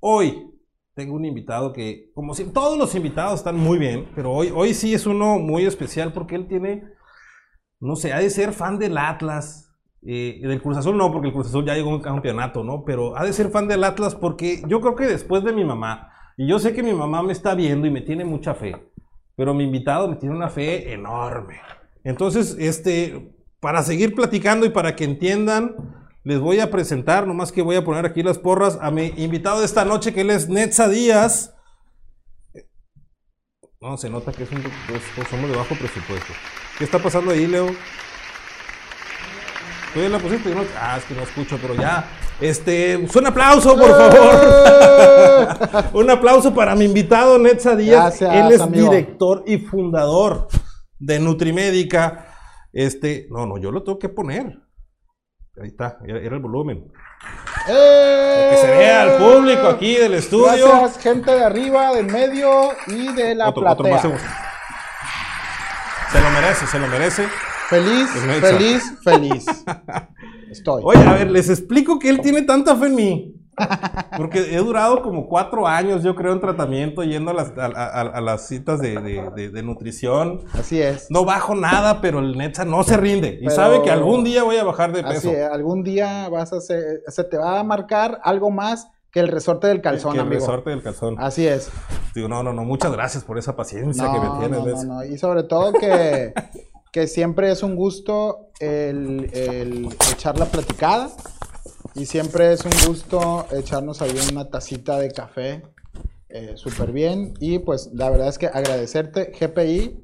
Hoy tengo un invitado que, como todos los invitados están muy bien, pero hoy, hoy sí es uno muy especial porque él tiene, no sé, ha de ser fan del Atlas. eh, del Cruz Azul no, porque el Cruz Azul ya llegó a un campeonato, ¿no? Pero ha de ser fan del Atlas porque yo creo que después de mi mamá, y yo sé que mi mamá me está viendo y me tiene mucha fe, pero mi invitado me tiene una fe enorme. Entonces, este, para seguir platicando y para que entiendan, les voy a presentar, nomás que voy a poner aquí las porras, a mi invitado de esta noche, que él es Netza Díaz. No, se nota que es un, pues, pues, somos de bajo presupuesto. ¿Qué está pasando ahí, Leo? ¿Tú ya la pusiste? No- ah, es que no escucho, pero ya. Este, un aplauso, por favor. un aplauso para mi invitado, Netza Díaz. Gracias, Él es amigo. director y fundador de Nutrimédica. Este, no, no, yo lo tengo que poner. Ahí está, era, el volumen. Que se vea al público aquí del estudio. Gracias, gente de arriba, del medio y de la Otro- otro platea. más. Se lo merece, se lo merece. Feliz, feliz, feliz. Estoy. Oye, a ver, les explico que él tiene tanta fe en mí. Porque he durado como cuatro años, yo creo, en tratamiento, yendo a las, a, a- a las citas de, de- de- de nutrición. Así es. No bajo nada, pero el Netza no se rinde. Y Pero- sabe que algún día voy a bajar de peso. Así es. Algún día vas a hacer, se te va a marcar algo más que el resorte del calzón, que el amigo. resorte del calzón. Así es. Digo, no, no, no, muchas gracias por esa paciencia No, que me tienes. no, no, no. Y sobre todo que, que siempre es un gusto el, el echar la platicada. Y siempre es un gusto echarnos ahí una tacita de café eh, súper bien. Y pues la verdad es que agradecerte, GPI.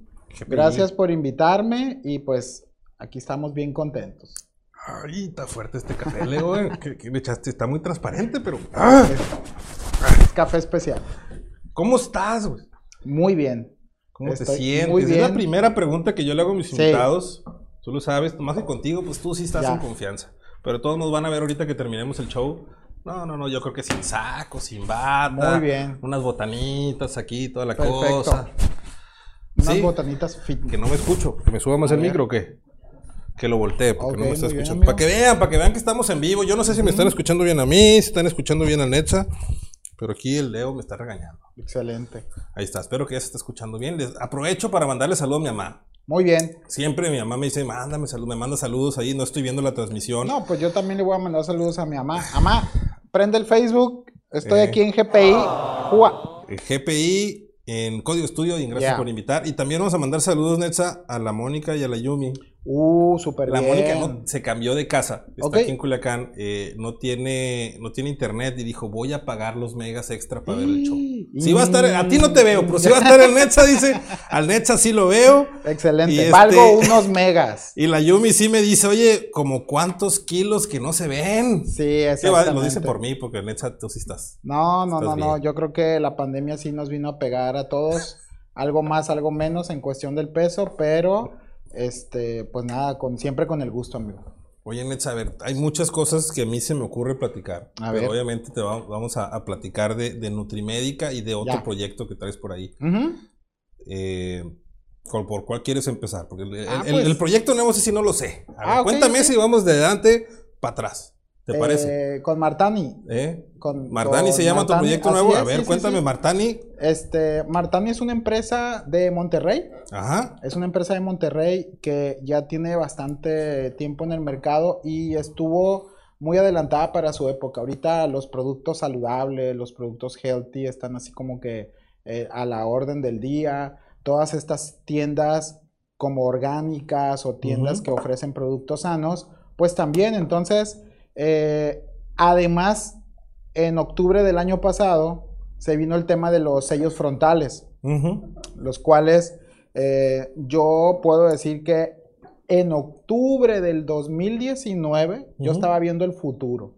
Gracias por invitarme y pues aquí estamos bien contentos. Ay, está fuerte este café, Leo. eh. ¿Qué, qué le echaste? Está muy transparente, pero. ¡Ah! Es café especial. ¿Cómo estás, güey? Muy bien. ¿Cómo te Estoy sientes? muy Es la primera pregunta que yo le hago a mis Sí. invitados. Tú lo sabes, más que contigo, pues tú sí estás Ya. en confianza. Pero todos nos van a ver ahorita que terminemos el show. No, no, no, yo creo que sin saco, sin bata. Muy bien. Unas botanitas aquí, toda la Perfecto. cosa. Unas Sí. botanitas fit. Que no me escucho, que me suba más A el ver. micro o qué. Que lo voltee, porque no me está escuchando. para que vean, para que vean que estamos en vivo. Yo no sé si me están escuchando bien a mí, si están escuchando bien a Netza, pero aquí el Leo me está regañando. Excelente. Ahí está, espero que ya se esté escuchando bien. Les aprovecho para mandarle saludo a mi mamá. Muy bien. Siempre mi mamá me dice, mándame salud, me manda saludos ahí, no estoy viendo la transmisión. No, pues yo también le voy a mandar saludos a mi mamá. Mamá, prende el Facebook. Estoy Eh. aquí en GPI. Jua. El GPI en Código Estudio y gracias por invitar. Y también vamos a mandar saludos, Netza, a la Mónica y a la Yumi. Uh, súper La bien. Mónica no, se cambió de casa, está aquí en Culiacán, eh, no, tiene, no tiene internet y dijo, voy a pagar los megas extra para ver el show. Sí va a estar, a ti no te veo, pero si va a estar el Netza, dice, al Netza sí lo veo. Excelente. Y este- Valgo unos megas. Y la Yumi sí me dice, oye, como cuántos kilos que no se ven. Sí, exactamente. lo dice por mí, porque el Netza tú sí estás. No, no, Estás no, no. Yo creo que la pandemia sí nos vino a pegar a todos. Algo más, algo menos en cuestión del peso, pero este, pues nada, con, siempre con el gusto, amigo. Oye, Netza, a ver, hay muchas cosas que a mí se me ocurre platicar. A pero ver. obviamente te va- vamos a, a platicar de, de Nutrimédica y de otro Ya. proyecto que traes por ahí. Eh, ¿cuál- ¿Por cuál quieres empezar? Porque el, Ah, el- pues. el proyecto nuevo sí, no lo sé. A ver, Ah, ok, cuéntame si vamos de adelante para atrás. ¿Te parece? Eh, con Martani. ¿Eh? Con, Martani con se llama tu proyecto nuevo. a ver, sí, cuéntame, sí. Martani. Este, Martani es una empresa de Monterrey. Ajá. Es una empresa de Monterrey que ya tiene bastante tiempo en el mercado y estuvo muy adelantada para su época. Ahorita los productos saludables, los productos healthy están así como que eh, a la orden del día. Todas estas tiendas como orgánicas o tiendas que ofrecen productos sanos, pues también. Entonces, eh, además, en octubre del año pasado se vino el tema de los sellos frontales los cuales eh, yo puedo decir que en octubre del 2019 yo estaba viendo el futuro.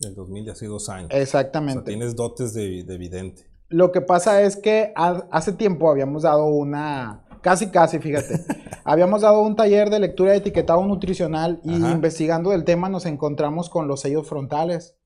El 2000 ya hace dos años. O sea, Exactamente. tienes dotes de, de vidente. Lo que pasa es que ha- hace tiempo habíamos dado una, casi casi, fíjate, habíamos dado un taller de lectura de etiquetado nutricional y Ajá. investigando del tema nos encontramos con los sellos frontales.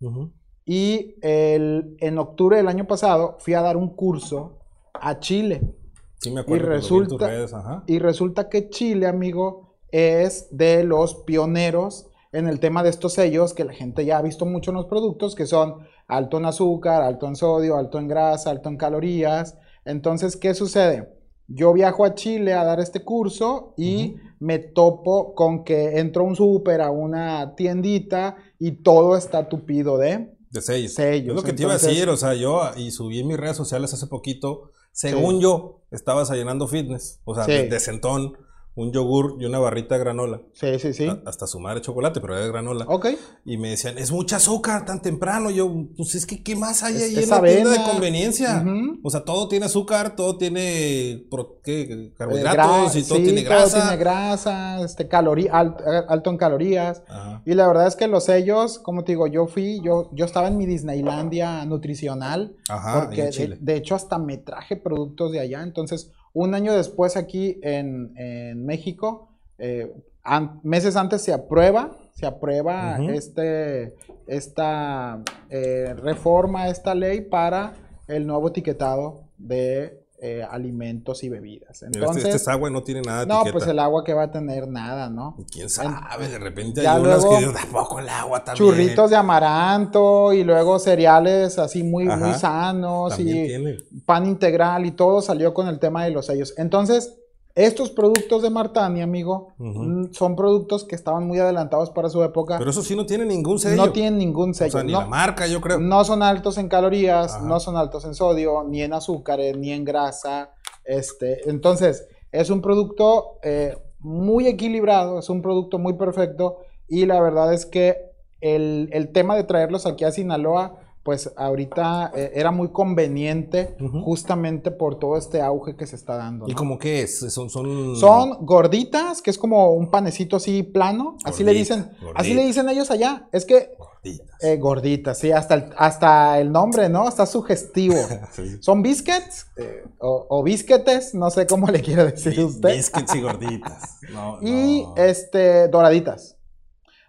Y el- en octubre del año pasado fui a dar un curso a Chile. Sí, me acuerdo. Y tus resulta- redes, ajá. Y resulta que Chile, amigo, es de los pioneros en el tema de estos sellos que la gente ya ha visto mucho en los productos, que son alto en azúcar, alto en sodio, alto en grasa, alto en calorías. Entonces, ¿qué sucede? Yo viajo a Chile a dar este curso y me topo con que entro a un súper, a una tiendita y todo está tupido de De sellos. sellos. Es lo que te iba a decir, o sea, yo y subí en mis redes sociales hace poquito, según yo, estaba desayunando fitness, o sea, Sí. de, de centón, un yogur y una barrita de granola. Sí, sí, sí. A- Hasta su madre chocolate, pero era de granola. Ok. Y me decían, es mucha azúcar tan temprano. Yo, pues es que, ¿qué más hay Es- ahí en la tienda de conveniencia? O sea, todo tiene azúcar, todo tiene ¿qué? Eh, carbohidratos y todo sí, tiene todo grasa. tiene grasa, este, calorí- alt- alto en calorías. Ajá. Y la verdad es que los sellos, como te digo, yo fui, yo, yo estaba en mi Disneylandia nutricional, Ajá, porque de hecho hasta me traje productos de allá. Entonces, un año después aquí en, en México, eh, an- meses antes se aprueba, se aprueba este, esta eh, reforma, esta ley para el nuevo etiquetado de eh, alimentos y bebidas. Este- Entonces, este, es agua y no tiene nada de no, etiqueta. pues el agua que va a tener nada, ¿no? ¿Quién sabe? De repente ya hay unas luego- que digo, tampoco el agua también. Churritos de amaranto y luego cereales así muy, muy sanos y tiene. pan integral y todo salió con el tema de los sellos. Entonces, estos productos de Martani, amigo, mm, son productos que estaban muy adelantados para su época. Pero eso sí no tiene ningún sello. no tienen ningún O sello. sea, ni no, la marca, yo creo. no son altos en calorías, Ajá. no son altos en sodio, ni en azúcares, ni en grasa. Este, entonces, es un producto eh, muy equilibrado, es un producto muy perfecto. Y la verdad es que el, el tema de traerlos aquí a Sinaloa, pues ahorita eh, era muy conveniente justamente por todo este auge que se está dando. ¿Y ¿no? como qué es? Son, son... Son gorditas, que es como un panecito así plano, así le Gordita, dicen, así le dicen ellos allá. Es que gorditas. eh, gorditas, sí, hasta el, hasta el nombre, ¿no? Está sugestivo. Sí. Son biscuits eh, o, o bisquetes, no sé cómo le quiere decir usted. Biscuits y gorditas. No, Y no. este, doraditas.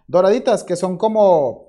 Doraditas, que son como,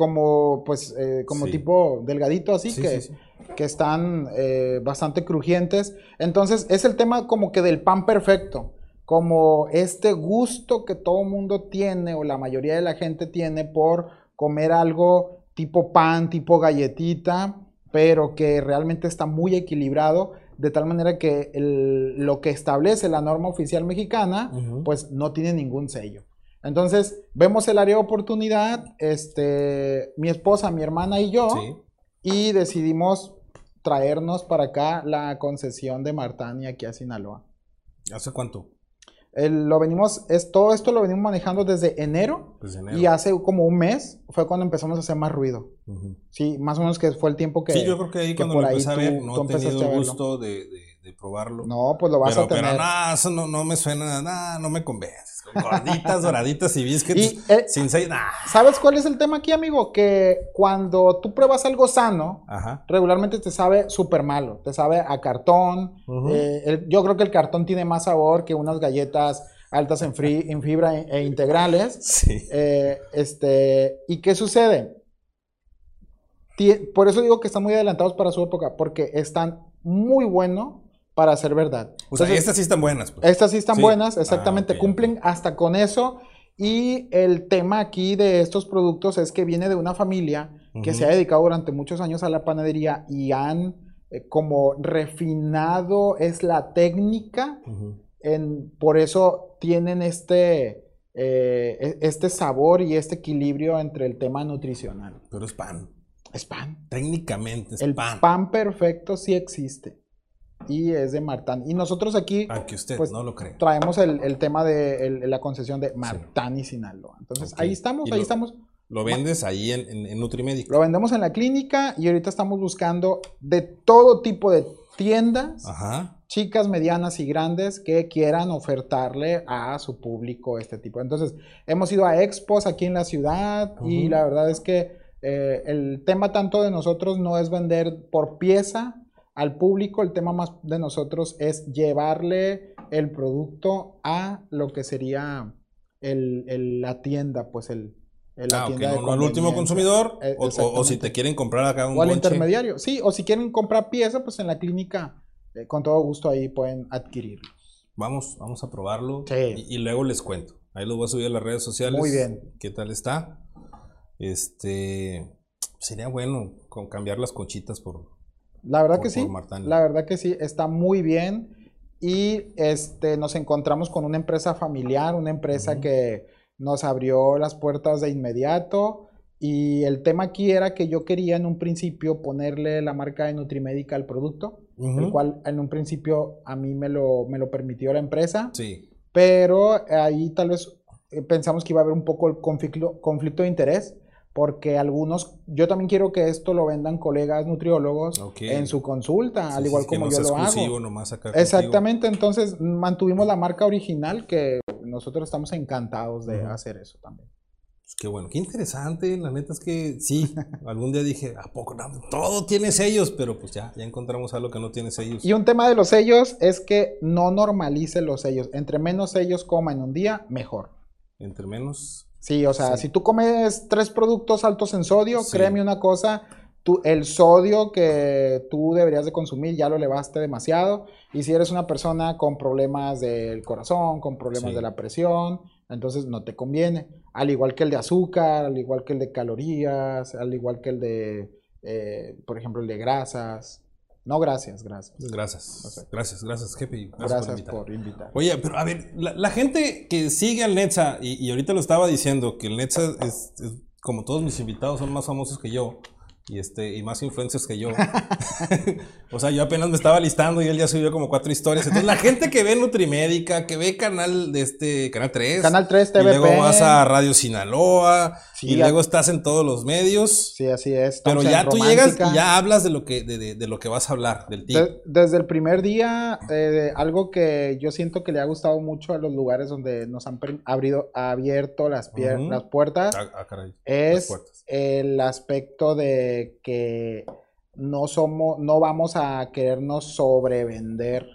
como, pues, eh, como Sí. tipo delgadito así, Sí, que, sí, que están eh, bastante crujientes. Entonces, es el tema como que del pan perfecto. Como este gusto que todo mundo tiene, o la mayoría de la gente tiene, por comer algo tipo pan, tipo galletita, pero que realmente está muy equilibrado, de tal manera que el- lo que establece la norma oficial mexicana, pues no tiene ningún sello. Entonces, vemos el área de oportunidad, este, mi esposa, mi hermana y yo, Sí. y decidimos traernos para acá la concesión de Martani aquí a Sinaloa. ¿Hace cuánto? El- lo venimos, es, todo esto lo venimos manejando desde enero, Pues enero. y hace como un mes fue cuando empezamos a hacer más ruido. Sí, más o menos que fue el tiempo que... sí, yo creo que ahí que cuando por lo ahí empecé a ver, tú no he tenido el gusto de, de- de probarlo. No, pues lo vas pero, a tener. pero no, eso no, no me suena, nada, no me convences. Con gorditas, doraditas y biscuits Y, eh, sin sello, nah. ¿Sabes cuál es el tema aquí, amigo? Que cuando tú pruebas algo sano, Ajá. regularmente te sabe súper malo. Te sabe a cartón. Eh, el- yo creo que el cartón tiene más sabor que unas galletas altas en, fibra e, e integrales. Sí. Eh, este, ¿Y qué sucede? Por eso digo que están muy adelantados para su época, porque están muy buenos para ser verdad. O sea, estas sí están buenas. pues. estas sí están Sí. buenas, exactamente, Ah, cumplen hasta con eso. Y el tema aquí de estos productos es que viene de una familia que se ha dedicado durante muchos años a la panadería y han eh, como refinado es la técnica, en, por eso tienen este, eh, e- este sabor y este equilibrio entre el tema nutricional. Pero es pan. Es pan. Técnicamente es El pan. pan. perfecto sí existe y es de Martán. Y nosotros aquí Aunque usted Pues, no lo cree. traemos el, el tema de el- la concesión de Martán y Sinaloa. Entonces, Ok. ahí estamos, Y ahí lo- estamos. Lo vendes ahí en, en, en Nutrimédico. Lo vendemos en la clínica y ahorita estamos buscando de todo tipo de tiendas, Ajá. chicas, medianas y grandes, que quieran ofertarle a su público este tipo. Entonces, hemos ido a expos aquí en la ciudad y Ujú. la verdad es que eh, el tema tanto de nosotros no es vender por pieza al público, el tema más de nosotros es llevarle el producto a lo que sería el- el- la tienda, pues el, el- la Ah, tienda de no, no al último consumidor. Eh, o- si te quieren comprar acá un O al intermediario, sí, o si quieren comprar pieza, pues en la clínica, eh, con todo gusto ahí pueden adquirirlo. Vamos, vamos a probarlo. Sí. Y, y luego les cuento. Ahí lo voy a subir a las redes sociales. Muy bien. ¿Qué tal está? Este. Sería bueno con cambiar las conchitas por. La verdad por- que sí. La verdad que sí, está muy bien. Y este, nos encontramos con una empresa familiar, una empresa que nos abrió las puertas de inmediato. Y el tema aquí era que yo quería en un principio ponerle la marca de Nutrimédica al producto, el cual en un principio a mí me lo, me lo permitió la empresa. Sí. Pero ahí tal vez eh, pensamos que iba a haber un poco el conflicto, conflicto de interés, porque algunos, yo también quiero que esto lo vendan colegas nutriólogos en su consulta, al igual que como no yo lo hago. nomás acá contigo. Exactamente, entonces mantuvimos la marca original que nosotros estamos encantados de hacer eso también. Pues qué bueno, qué interesante. La neta es que sí. Algún día dije, ¿a poco no? Todo tiene sellos, pero pues ya, ya encontramos algo que no tiene sellos. Y un tema de los sellos es que no normalice los sellos. Entre menos sellos coma en un día, mejor. Entre menos. Sí, o sea, Sí. si tú comes tres productos altos en sodio, Sí. créeme una cosa, tú, el sodio que tú deberías de consumir ya lo elevaste demasiado. Y si eres una persona con problemas del corazón, con problemas Sí. de la presión, entonces no te conviene. Al igual que el de azúcar, al igual que el de calorías, al igual que el de, eh, por ejemplo, el de grasas. No, gracias, gracias. Gracias. Gracias, gracias, jefe. Gracias, Gracias por invitar. por invitar. Oye, pero a ver, la, la gente que sigue al Netza, y, y ahorita lo estaba diciendo, que el Netza es, es- como todos mis invitados, son más famosos que yo. Y, este, y más influencers que yo. o sea, yo apenas me estaba listando y él ya subió como cuatro historias. Entonces, la gente que ve Nutrimédica, que ve canal de este, Canal 3. Canal 3 Y TVP. luego vas a Radio Sinaloa. Sí, y a- luego estás en todos los medios. Sí, así es. pero estamos ya tú llegas y ya hablas de lo que, de, de- de lo que vas a hablar, del tip. De- desde el primer día, eh, algo que yo siento que le ha gustado mucho a los lugares donde nos han abrido, abierto las, pier- las puertas Ah, ah, caray. las es puertas. el aspecto de que no somos, no vamos a querernos sobrevender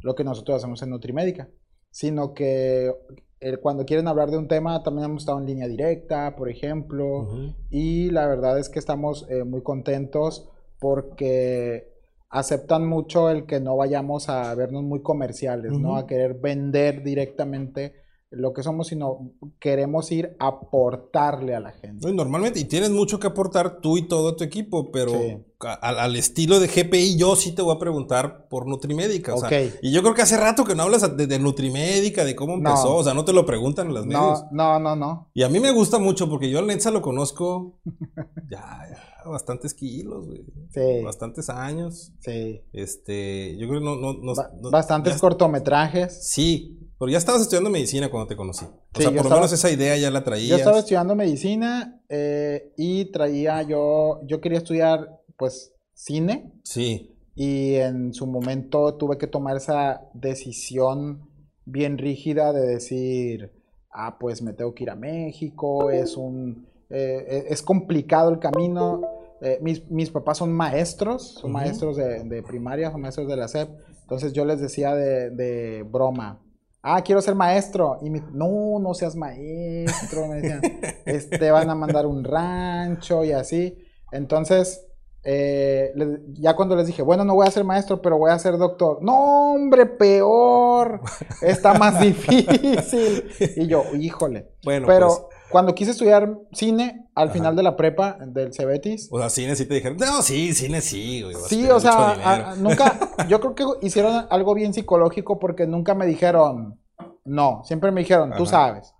lo que nosotros hacemos en Nutrimédica, sino que eh, cuando quieren hablar de un tema también hemos estado en línea directa, por ejemplo, y la verdad es que estamos eh, muy contentos porque aceptan mucho el que no vayamos a vernos muy comerciales, ¿no? A querer vender directamente lo que somos, sino queremos ir a aportarle a la gente. Y normalmente, y tienes mucho que aportar tú y todo tu equipo, pero Sí. Al, al estilo de GPI, yo sí te voy a preguntar por Nutrimédica. O sea, Ok. y yo creo que hace rato que no hablas de, de Nutrimédica, de cómo No. empezó, o sea, no te lo preguntan en las medios. No, no, no, no. Y a mí me gusta mucho porque yo al Netza lo conozco ya, ya bastantes kilos, güey. Sí, Bastantes años. sí. Este, yo creo que no, no, no- Ba- no- bastantes ya- cortometrajes. Sí, pero ya estabas estudiando medicina cuando te conocí. O Sí, sea, por lo estaba- menos esa idea ya la traías. Yo estaba estudiando medicina eh, y traía yo, yo quería estudiar pues cine. Sí. Y en su momento tuve que tomar esa decisión bien rígida de decir, ah, pues me tengo que ir a México, es un, eh, eh, es complicado el camino. Eh, mis, mis papás son maestros, son maestros de, de primaria, son maestros de la SEP. Entonces yo les decía de, de broma, ah, quiero ser maestro. Y me, no, no seas maestro, me decían, "Es- te van a mandar un rancho y así. Entonces, eh, le- ya cuando les dije, bueno, no voy a ser maestro, pero voy a ser doctor. No, hombre, peor. Está más difícil. Y yo, híjole. Bueno, pero pues, cuando quise estudiar cine, al Ajá. final de la prepa del Cebetis, o sea, cine sí te dijeron, no, sí, cine sí, güey. Sí, o sea, mucho dinero". a- a- nunca, yo creo que hicieron algo bien psicológico porque nunca me dijeron no, siempre me dijeron, tú sabes.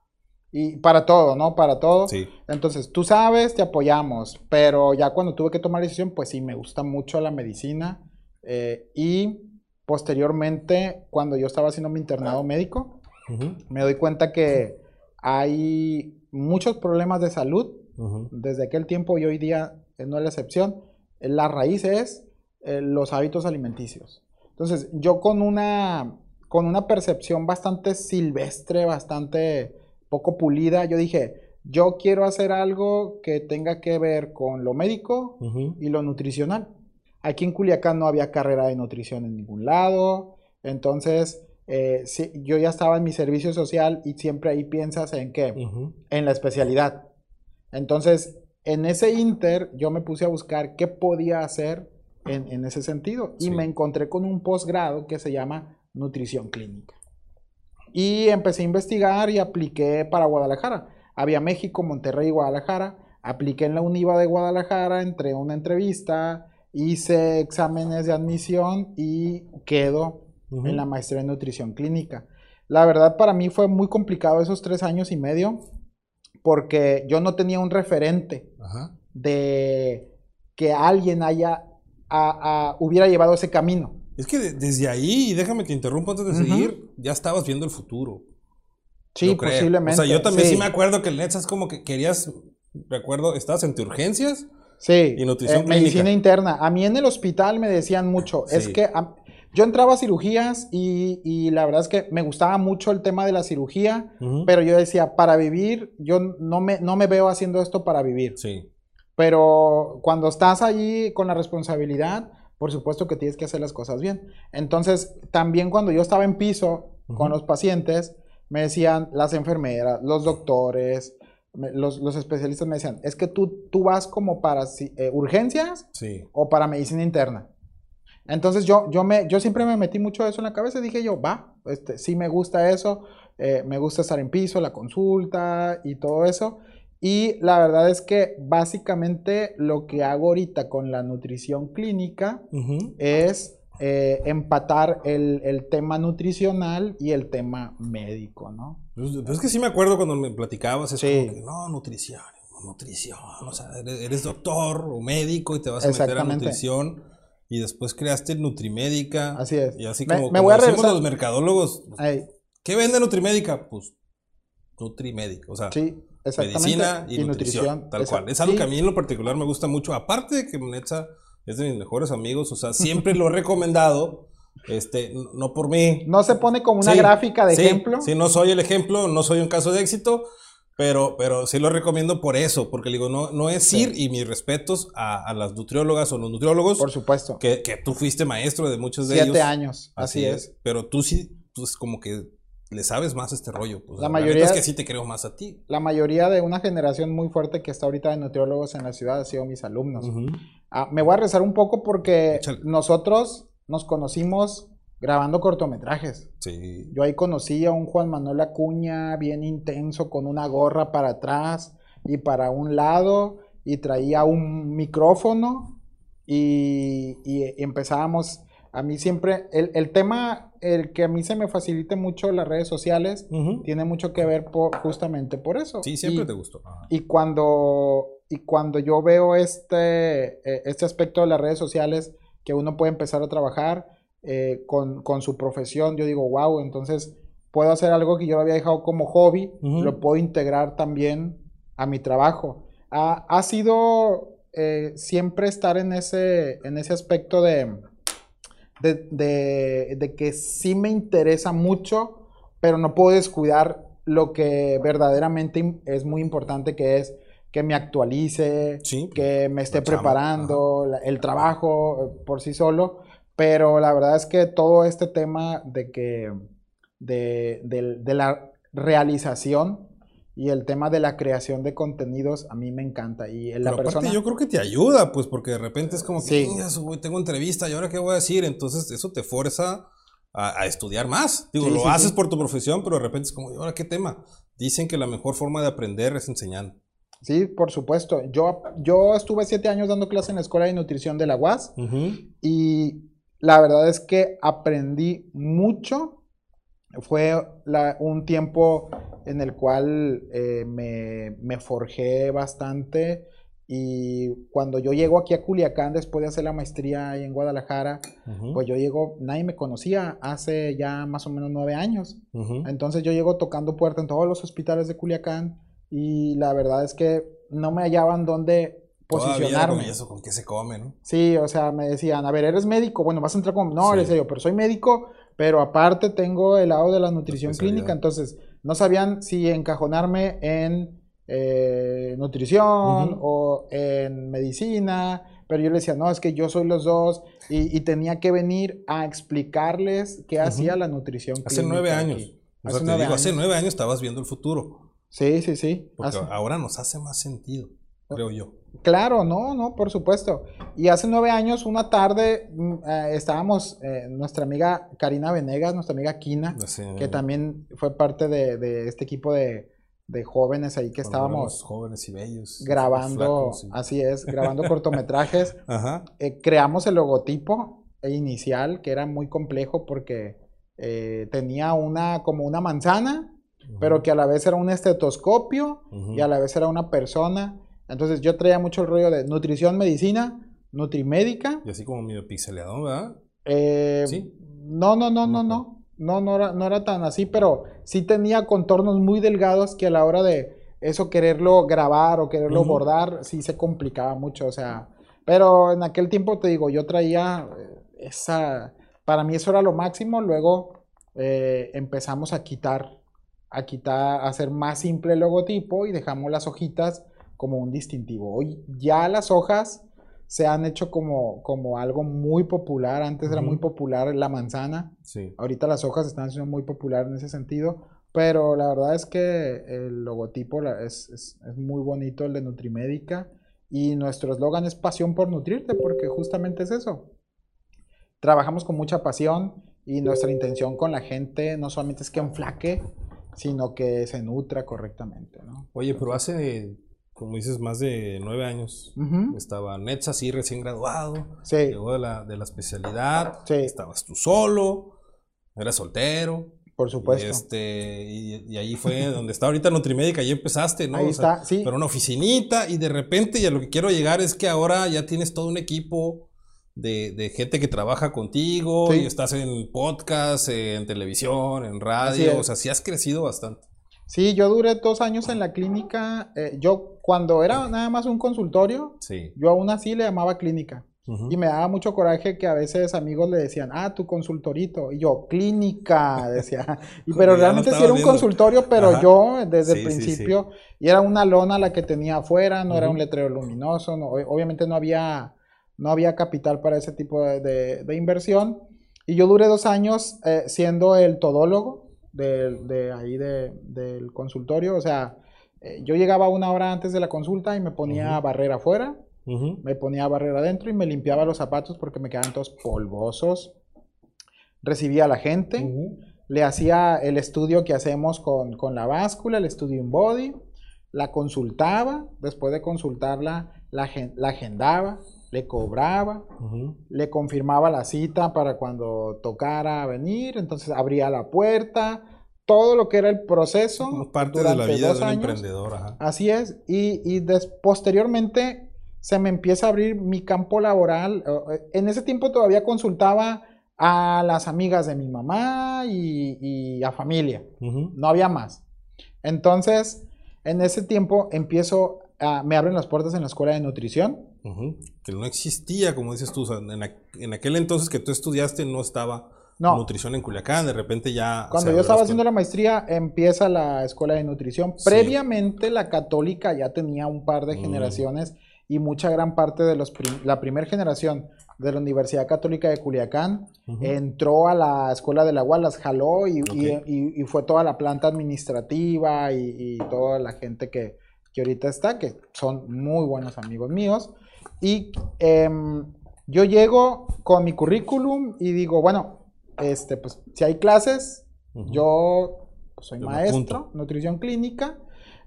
Y para todo, ¿no? Para todo. Sí. Entonces, tú sabes, te apoyamos, pero ya cuando tuve que tomar decisión, pues sí, me gusta mucho la medicina. eh, y posteriormente, cuando yo estaba haciendo mi internado médico, Ujú, me doy cuenta que hay muchos problemas de salud ujú. desde aquel tiempo y hoy día eh, no es la excepción. Eh, La raíz es eh, los hábitos alimenticios. Entonces, yo con una, con una percepción bastante silvestre, bastante poco pulida, yo dije, yo quiero hacer algo que tenga que ver con lo médico y lo nutricional. Aquí en Culiacán no había carrera de nutrición en ningún lado, entonces eh, sí, yo ya estaba en mi servicio social y siempre ahí piensas en qué, en la especialidad. Entonces, en ese inter, yo me puse a buscar qué podía hacer en, en ese sentido. Y Sí. me encontré con un posgrado que se llama Nutrición Clínica. Y empecé a investigar y apliqué para Guadalajara. Había México, Monterrey y Guadalajara. apliqué en la UNIVA de Guadalajara, entré a una entrevista, hice exámenes de admisión y quedo en la maestría en nutrición clínica. La verdad para mí fue muy complicado esos tres años y medio porque yo no tenía un referente Ajá. de que alguien haya a- a- hubiera llevado ese camino. Es que de- desde ahí, y déjame te interrumpo antes de Ujú. seguir, ya estabas viendo el futuro. Sí, posiblemente. O sea, yo también sí. sí me acuerdo que el Nets es como que querías, recuerdo, estabas en urgencias. Sí, Y nutrición eh, medicina interna. A mí en el hospital me decían mucho, es que a- yo entraba a cirugías y, y la verdad es que me gustaba mucho el tema de la cirugía, pero yo decía, para vivir, yo no me, no me veo haciendo esto para vivir. Sí. Pero cuando estás allí con la responsabilidad, por supuesto que tienes que hacer las cosas bien. Entonces, también cuando yo estaba en piso con los pacientes, me decían las enfermeras, los doctores, me- los, los especialistas me decían, es que tú, tú vas como para eh, urgencias Sí. o para medicina interna. Entonces yo, yo, me, yo siempre me metí mucho eso en la cabeza y dije yo, va, este, sí me gusta eso, eh, me gusta estar en piso, la consulta y todo eso. Y la verdad es que básicamente lo que hago ahorita con la nutrición clínica es eh, empatar el, el tema nutricional y el tema médico, ¿no? Pues, pues es que sí me acuerdo cuando me platicabas, es Sí. como que, no, nutrición, nutrición, o sea, eres, eres doctor o médico y te vas a meter a nutrición y después creaste Nutrimédica. Así es. Y así Me- como, me como voy a decimos regresar- los mercadólogos, ¿qué vende Nutrimédica? Pues Nutrimédica, o sea, sí. Medicina y, nutrición, tal Esa- cual. Es algo sí. que a mí en lo particular me gusta mucho, aparte de que Netza es de mis mejores amigos, o sea, siempre lo he recomendado, este, no por mí, No se pone como una Sí, gráfica de sí, ejemplo. Sí, no soy el ejemplo, no soy un caso de éxito, pero, pero sí lo recomiendo por eso, porque le digo, no, no es Sí. ir y mis respetos a, a las nutriólogas o los nutriólogos, Por supuesto. que, que tú fuiste maestro de muchos de ellos. Siete años, así, es. Pero tú sí, pues como que le sabes más a este rollo. Pues, La neta mayoría- es que sí te creo más a ti. La mayoría de una generación muy fuerte que está ahorita de nutriólogos en la ciudad ha sido mis alumnos. Ujú. Ah, me voy a rezar un poco porque Échale. nosotros nos conocimos grabando cortometrajes. Sí. Yo ahí conocí a un Juan Manuel Acuña bien intenso con una gorra para atrás y para un lado y traía un micrófono y, y empezábamos, a mí siempre, el, el tema, el que a mí se me facilite mucho las redes sociales, tiene mucho que ver por, justamente por eso. Sí, siempre Y- te gustó. Y cuando, y cuando yo veo este, eh, este aspecto de las redes sociales, que uno puede empezar a trabajar eh, con, con su profesión, yo digo, wow, entonces puedo hacer algo que yo lo había dejado como hobby, Ujú. lo puedo integrar también a mi trabajo. Ha, ha sido eh, siempre estar en ese, en ese aspecto de, de, de- de que sí me interesa mucho, pero no puedo descuidar lo que verdaderamente es muy importante, que es que me actualice, Sí, que me esté preparando, el trabajo eh, por sí solo. Pero la verdad es que todo este tema de que de, de la realización y el tema de la creación de contenidos a mí me encanta. Y la Pero persona... aparte yo creo que te ayuda, pues, porque de repente es como que, Sí. "Chingas, güey, tengo entrevista, ¿y ahora qué voy a decir? Entonces eso te fuerza a, a estudiar más. Digo, Sí, lo sí, haces por tu profesión, pero de repente es como, ¿y ahora qué tema? Dicen que la mejor forma de aprender es enseñando. Sí, por supuesto. Yo, yo estuve siete años dando clase en la Escuela de Nutrición de la UAS y la verdad es que aprendí mucho. Fue la- un tiempo en el cual eh, me, me forjé bastante y cuando yo llego aquí a Culiacán después de hacer la maestría ahí en Guadalajara, pues yo llego, nadie me conocía hace ya más o menos nueve años. Entonces yo llego tocando puerta en todos los hospitales de Culiacán y la verdad es que no me hallaban dónde posicionarme. con eso, con qué se come, ¿no? Sí, o sea, me decían, a ver, ¿eres médico? Bueno, vas a entrar como... No, Sí. le decía yo, pero soy médico, pero aparte tengo el lado de la nutrición clínica, entonces no sabían si encajonarme en eh, nutrición o en medicina, pero yo le decía, no, es que yo soy los dos y, y tenía que venir a explicarles qué hacía la nutrición Hace clínica nueve aquí. años. Hace te nueve digo, hace años. nueve años estabas viendo el futuro. Sí, sí, sí. Porque Hace- ahora nos hace más sentido, creo yo. Claro, no, no, por supuesto. Y hace nueve años, una tarde, mm, eh, estábamos, eh, nuestra amiga Karina Venegas, nuestra amiga Kina, Así, que también fue parte de, de este equipo de, de jóvenes ahí que estábamos jóvenes y bellos. grabando, flacos y- así es, grabando cortometrajes. Ajá. Eh, creamos el logotipo inicial, que era muy complejo porque tenía una, como una manzana, pero que a la vez era un estetoscopio y a la vez era una persona. Entonces yo traía mucho el rollo de nutrición, medicina, nutrimédica. Y así como medio pixeleado, ¿verdad? Eh, ¿Sí? No, no, no, no, no. No, no era, no era tan así, pero sí tenía contornos muy delgados que a la hora de eso quererlo grabar o quererlo bordar, sí se complicaba mucho. O sea, pero en aquel tiempo te digo, yo traía eh, esa. Para mí eso era lo máximo. Luego eh, empezamos a quitar, a quitar, a hacer más simple el logotipo y dejamos las hojitas como un distintivo. Hoy ya las hojas se han hecho como, como algo muy popular. Antes era Ujú. muy popular la manzana. Sí. Ahorita las hojas están siendo muy popular en ese sentido. Pero la verdad es que el logotipo es, es- es muy bonito, el de Nutrimédica. Y nuestro eslogan es pasión por nutrirte, porque justamente es eso. Trabajamos con mucha pasión y nuestra intención con la gente no solamente es que enflaque, sino que se nutra correctamente, ¿no? Oye, pero hace, como dices, más de nueve años. Ujú. Estaba Nets así recién graduado. Sí, Llegó de la, de la especialidad. Sí. Estabas tú solo. Eras soltero. por supuesto. Y, este, y, y ahí fue donde está ahorita Nutrimédica, ahí empezaste, ¿no? Ahí O sea, está, sí. Pero una oficinita y de repente, y a lo que quiero llegar es que ahora ya tienes todo un equipo de, de gente que trabaja contigo Sí. y estás en podcast, en televisión, en radio, o sea, sí has crecido bastante. Sí, yo duré dos años en la clínica. eh, yo, cuando era nada más un consultorio, Sí. yo aún así le llamaba clínica. Y me daba mucho coraje que a veces amigos le decían, ah, tu consultorito. Y yo, clínica, decía. Y, pero realmente sí era un viendo. consultorio, pero Ajá. yo desde Sí, el sí, sí. principio, y era una lona la que tenía afuera, no era un letrero luminoso, no- obviamente no había, no había capital para ese tipo de, de- de inversión. Y yo duré dos años eh, siendo el todólogo de, ahí de- del consultorio. O sea, eh, yo llegaba una hora antes de la consulta y me ponía a barrer afuera me ponía barrera adentro y me limpiaba los zapatos porque me quedaban todos polvosos. Recibía a la gente, le hacía el estudio que hacemos con, con la báscula, el estudio in body, la consultaba, después de consultarla, la, la agendaba, le cobraba, le confirmaba la cita para cuando tocara venir, entonces abría la puerta, todo lo que era el proceso. Como parte de la vida de un emprendedor, ajá. Así es, y, y des- posteriormente se me empieza a abrir mi campo laboral. Eh, En ese tiempo todavía consultaba a las amigas de mi mamá y, y a familia, no había más. Entonces, en ese tiempo empiezo, a, me abren las puertas en la escuela de nutrición. Ujú. Que no existía, como dices tú, o sea, en, aqu- en aquel entonces que tú estudiaste no estaba No. nutrición en Culiacán, de repente ya... Cuando yo estaba la haciendo la maestría, empieza la escuela de nutrición. Sí. Previamente, la católica ya tenía un par de Mm. generaciones y mucha gran parte de los prim- la primera generación de la Universidad Católica de Culiacán Ujú. entró a la escuela del agua, las jaló y, y- Ok. y- y fue toda la planta administrativa y, y toda la gente que, que ahorita está, que son muy buenos amigos míos. Y em, yo llego con mi currículum y digo, bueno, este, pues si hay clases, yo pues, soy Yo maestro, nutrición clínica.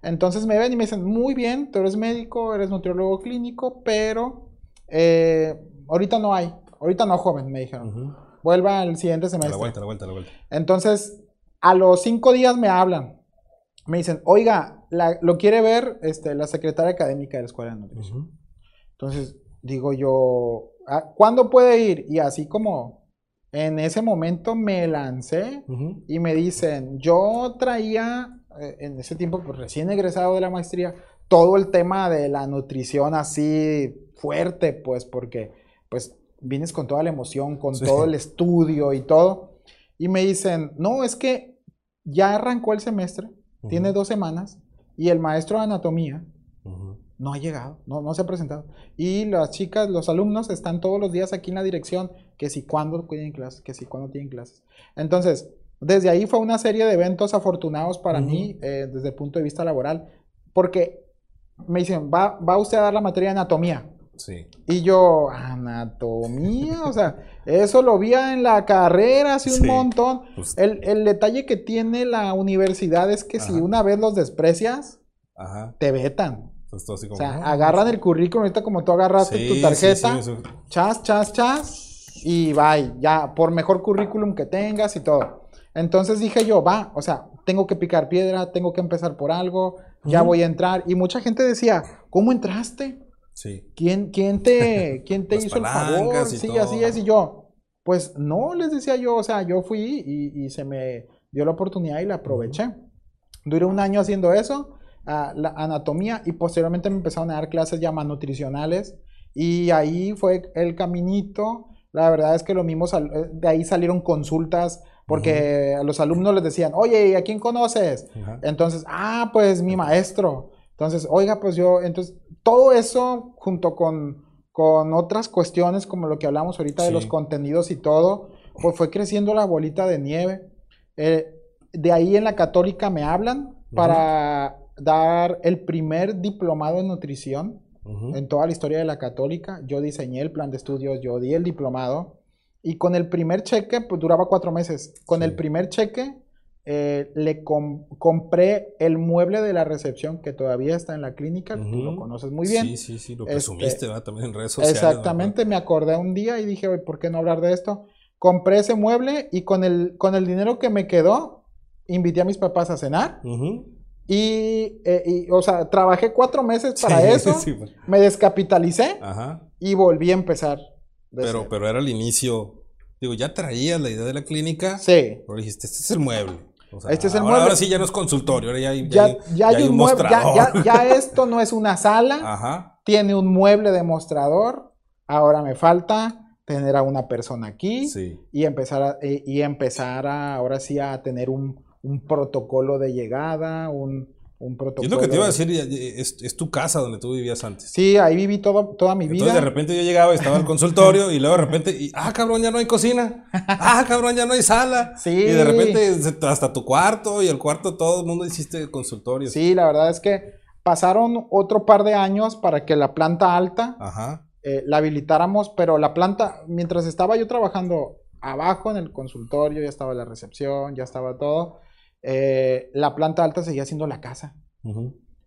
Entonces me ven y me dicen, muy bien, tú eres médico, eres nutriólogo clínico, pero eh, ahorita no hay, ahorita no, joven, me dijeron. Vuelva al siguiente A la semestre. vuelta, a la vuelta, a la vuelta. Entonces, a los cinco días me hablan. Me dicen, oiga, la- lo quiere ver este, la secretaria académica de la Escuela de Nutrición. Entonces, digo yo, "Ah, ¿cuándo puede ir? Y así como en ese momento me lancé y me dicen, yo traía eh, en ese tiempo, pues recién egresado de la maestría, todo el tema de la nutrición así fuerte, pues porque pues vienes con toda la emoción, con Sí. todo el estudio y todo. Y me dicen, no, es que ya arrancó el semestre, tiene dos semanas, y el maestro de anatomía. No ha llegado, no, no se ha presentado. Y las chicas, los alumnos están todos los días aquí en la dirección, que si cuándo tienen clases, que si cuándo tienen clases. Entonces, desde ahí fue una serie de eventos afortunados para mí eh, desde el punto de vista laboral, porque me dicen, va, va usted a dar la materia de anatomía. Sí. Y yo, anatomía, o sea, eso lo vi en la carrera hace un Sí. montón. Pues, El, el detalle que tiene la universidad es que si una vez los desprecias, ajá. te vetan. Entonces, todo así O como, sea, no, agarran el currículum ahorita como tú agarraste sí, tu sí, tarjeta, sí, eso- chas, chas, chas, y bye, ya, por mejor currículum que tengas y todo. Entonces dije yo, va, o sea, tengo que picar piedra, tengo que empezar por algo, ya voy a entrar. Y mucha gente decía, ¿cómo entraste? sí. ¿Quién, quién te, quién te hizo el favor? Sí, todo. así es. Y yo, pues no, les decía yo, o sea, yo fui y, y se me dio la oportunidad y la aproveché. Duré un año haciendo eso, la anatomía, y posteriormente me empezaron a dar clases ya más nutricionales. Y ahí fue el caminito. La verdad es que lo mismo, eh, de ahí salieron consultas, porque a los alumnos les decían, oye, ¿y a quién conoces? Entonces, ah, pues mi maestro. Entonces, oiga, pues yo, entonces, todo eso junto con, con otras cuestiones como lo que hablamos ahorita de los contenidos y todo, pues fue creciendo la bolita de nieve. Eh, de ahí en la católica me hablan para dar el primer diplomado en nutrición en toda la historia de la católica. Yo diseñé el plan de estudios, yo di el diplomado. Y con el primer cheque, pues duraba cuatro meses. Con Sí. el primer cheque, eh, le com- compré el mueble de la recepción que todavía está en la clínica. Tú lo conoces muy bien. Sí, sí, sí, lo Este, presumiste, ¿verdad? También en redes sociales. Exactamente, me acordé un día y dije, "Oye, ¿por qué no hablar de esto? Compré ese mueble y con el, con el dinero que me quedó, invité a mis papás a cenar. Ujú. Y, eh, y, o sea, trabajé cuatro meses para Sí, eso, sí, me descapitalicé Ajá. y volví a empezar. Pero, cero. pero era el inicio. Digo, ya traías la idea de la clínica. Sí. Pero dijiste, este es el mueble. O sea, Este es el ahora, mueble. ahora sí ya no es consultorio, ahora ya hay, Ya, hay- ya hay un mueble, ya, ya- ya esto no es una sala, Ajá. tiene un mueble de mostrador. Ahora me falta tener a una persona aquí Sí. y empezar a, y, y empezar a, ahora sí a tener un, un protocolo de llegada, un, un protocolo. es lo que te iba a de- decir, es, es tu casa donde tú vivías antes. Sí, ahí viví todo, toda mi vida. Entonces de repente yo llegaba y estaba el consultorio y luego de repente, y, ah, cabrón, ya no hay cocina. Ah, cabrón, ya no hay sala. Sí. Y de repente hasta tu cuarto y el cuarto todo el mundo hiciste consultorios. Sí, la verdad es que pasaron otro par de años para que la planta alta Ajá. eh, la habilitáramos, pero la planta, mientras estaba yo trabajando abajo en el consultorio, ya estaba la recepción, ya estaba todo, eh, la planta alta seguía siendo la casa.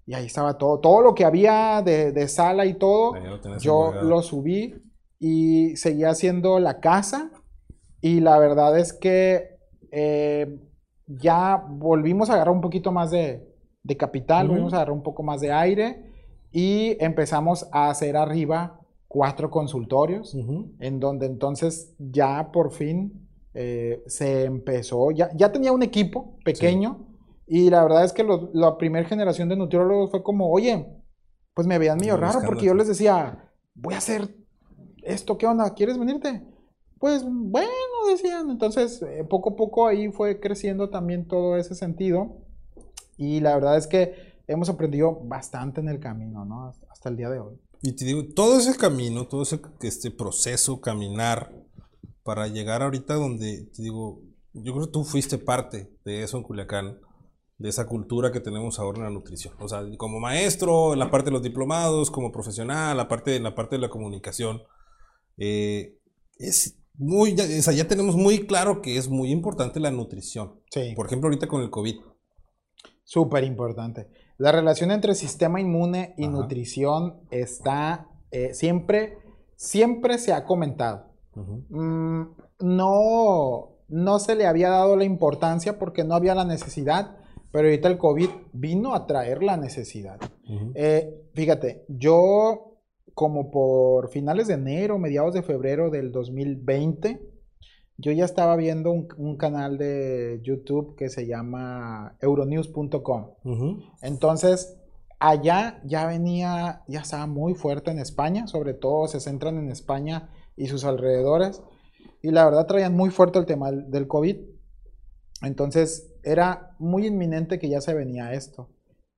Y ahí estaba todo, todo lo que había de, de sala y todo, lo yo lo subí y seguía siendo la casa. Y la verdad es que eh, ya volvimos a agarrar un poquito más de, de capital, Ujú. volvimos a agarrar un poco más de aire y empezamos a hacer arriba cuatro consultorios, en donde entonces ya por fin eh, se empezó, ya, ya tenía un equipo pequeño y la verdad es que los- la primera generación de nutriólogos fue como, oye, pues me veían medio raro porque yo les decía, voy a hacer esto, ¿qué onda? ¿Quieres venirte? Pues bueno, decían. Entonces, eh, poco a poco ahí fue creciendo también todo ese sentido. Y la verdad es que hemos aprendido bastante en el camino, ¿no? Hasta el día de hoy. Y te digo, todo ese camino, todo ese este proceso, caminar, para llegar ahorita donde, te digo, yo creo que tú fuiste parte de eso en Culiacán, de esa cultura que tenemos ahora en la nutrición. O sea, como maestro, en la parte de los diplomados, como profesional, la parte, en la parte de la comunicación. eh, es muy, ya, o sea, ya tenemos muy claro que es muy importante la nutrición. Sí. Por ejemplo, ahorita con el COVID. Súper importante. La relación entre sistema inmune y Ajá. nutrición está eh, siempre, siempre se ha comentado. Mm, no, no se le había dado la importancia porque no había la necesidad, pero ahorita el COVID vino a traer la necesidad. Eh, fíjate, yo como por finales de enero, mediados de febrero del 2020, yo ya estaba viendo un, un canal de YouTube que se llama euronews.com. Entonces, allá ya venía, ya estaba muy fuerte en España, sobre todo se centran en España y sus alrededores. Y la verdad traían muy fuerte el tema del, COVID. Entonces, era muy inminente que ya se venía esto.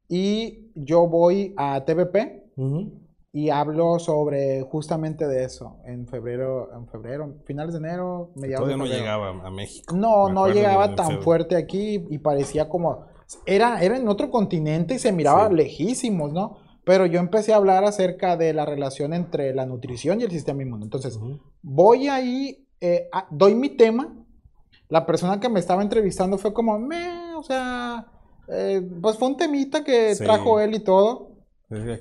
Y yo voy a TVP Ujú. y hablo sobre justamente de eso en febrero, en febrero, finales de enero, mediados Todavía no llegaba a México. No, Me no llegaba tan febrero. fuerte aquí y parecía como... Era, era en otro continente y se miraba Sí. lejísimos, ¿no? Pero yo empecé a hablar acerca de la relación entre la nutrición y el sistema inmune. Entonces, Ujú. voy ahí, eh, a- doy mi tema. La persona que me estaba entrevistando fue como, "Meh", o sea, eh, pues fue un temita que Sí. trajo él y todo.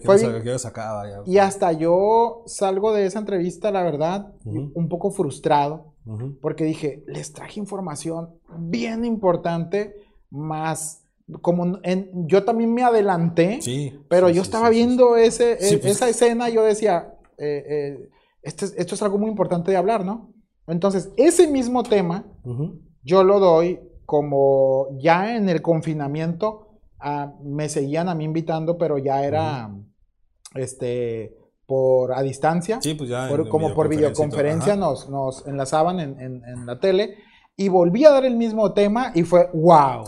Fue bien- lo sacaba ya. Y hasta yo salgo de esa entrevista, la verdad, Ujú. un poco frustrado, Ujú. porque dije, les traje información bien importante, más como en, yo también me adelanté, Sí. pero sí, yo sí, estaba viendo ese, e- pues- esa escena y yo decía, eh, eh, esto, es, esto es algo muy importante de hablar, ¿no? Entonces, ese mismo tema yo lo doy como ya en el confinamiento, me seguían a mí invitando, pero ya era este por a distancia, Sí, pues ya. por- como por videoconferencia nos, nos enlazaban en, en- en la tele y volví a dar el mismo tema y fue wow.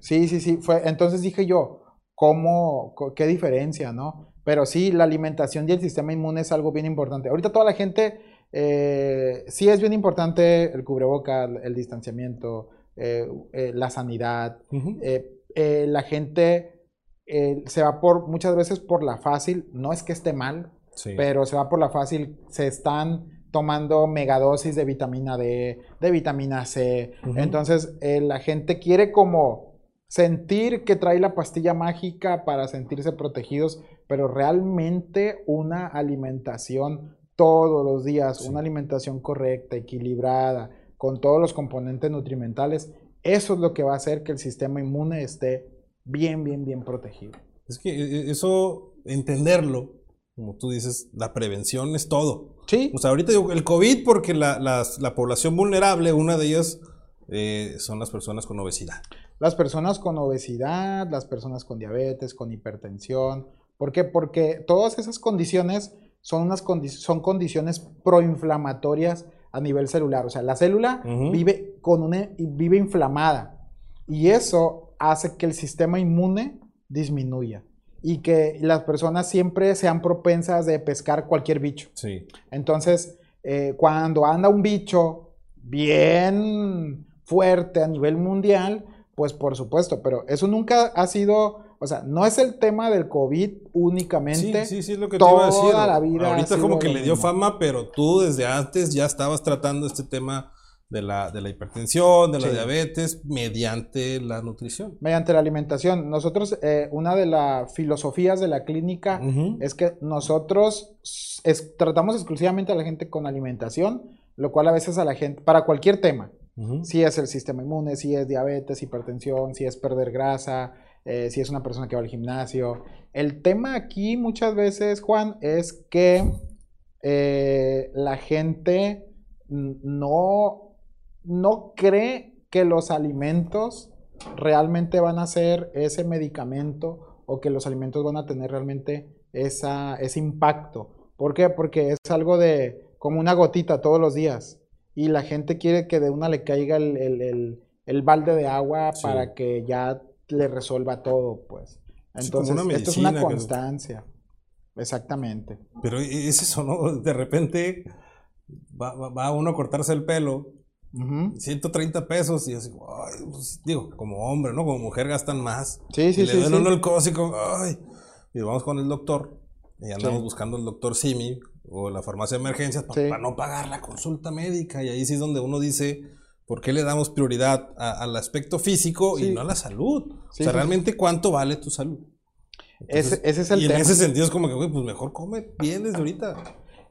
Sí, sí, sí, fue entonces dije yo, ¿cómo qué diferencia, no? Pero sí, la alimentación y el sistema inmune es algo bien importante. Ahorita toda la gente eh, sí es bien importante el cubreboca, el distanciamiento, eh, eh, la sanidad. La gente se va por muchas veces por la fácil, no es que esté mal, Sí. pero se va por la fácil, se están tomando megadosis de vitamina D, de vitamina C. Entonces, eh, la gente quiere como sentir que trae la pastilla mágica para sentirse protegidos, pero realmente una alimentación todos los días, Sí. una alimentación correcta, equilibrada, con todos los componentes nutrimentales, eso es lo que va a hacer que el sistema inmune esté bien, bien, bien protegido. Es que eh, eso, entenderlo, como tú dices, la prevención es todo. Sí, O sea, ahorita digo el COVID porque la, la población vulnerable, una de ellas eh, son las personas con obesidad. Las personas con obesidad, las personas con diabetes, con hipertensión. ¿Por qué? Porque todas esas condiciones son, unas condi- son condiciones proinflamatorias a nivel celular. O sea, la célula vive, con una, vive inflamada. Y eso hace que el sistema inmune disminuya. Y que las personas siempre sean propensas de pescar cualquier bicho. Sí. Entonces, eh, cuando anda un bicho bien fuerte a nivel mundial, pues por supuesto, pero eso nunca ha sido, o sea, no es el tema del COVID Sí, únicamente. sí, sí, es lo que te iba a decir. toda la vida Ahorita como que le dio fama, pero tú desde antes ya estabas tratando este tema de la, de la hipertensión, de la Sí. diabetes, mediante la nutrición. Mediante la alimentación. Nosotros, eh, una de las filosofías de la clínica es que nosotros es- tratamos exclusivamente a la gente con alimentación, lo cual a veces a la gente, para cualquier tema, si es el sistema inmune, si es diabetes, hipertensión, si es perder grasa, eh, si es una persona que va al gimnasio. El tema aquí muchas veces, Juan, es que eh, la gente no, no cree que los alimentos realmente van a ser ese medicamento o que los alimentos van a tener realmente esa, ese impacto. ¿Por qué? Porque es algo de como una gotita todos los días y la gente quiere que de una le caiga el, el- el- el balde de agua Sí. para que ya le resuelva todo, pues. Entonces, esto es una que- constancia. Exactamente. Pero es eso, ¿no? De repente va, va- va uno a cortarse el pelo, Ujú. 130 pesos, y así, ay, pues, digo, como hombre, ¿no? Como mujer gastan más. Sí, sí, y le sí. duele sí. uno el como, ay. Y vamos con el doctor, y andamos Sí. buscando el doctor Simi o la farmacia de emergencias para Sí. no pagar la consulta médica. Y ahí sí es donde uno dice, ¿por qué le damos prioridad a- al aspecto físico y no a la salud? O sea, realmente, ¿cuánto vale tu salud? Ese, ese es el y tema. en ese sentido es como que, güey, pues mejor come bien desde ahorita.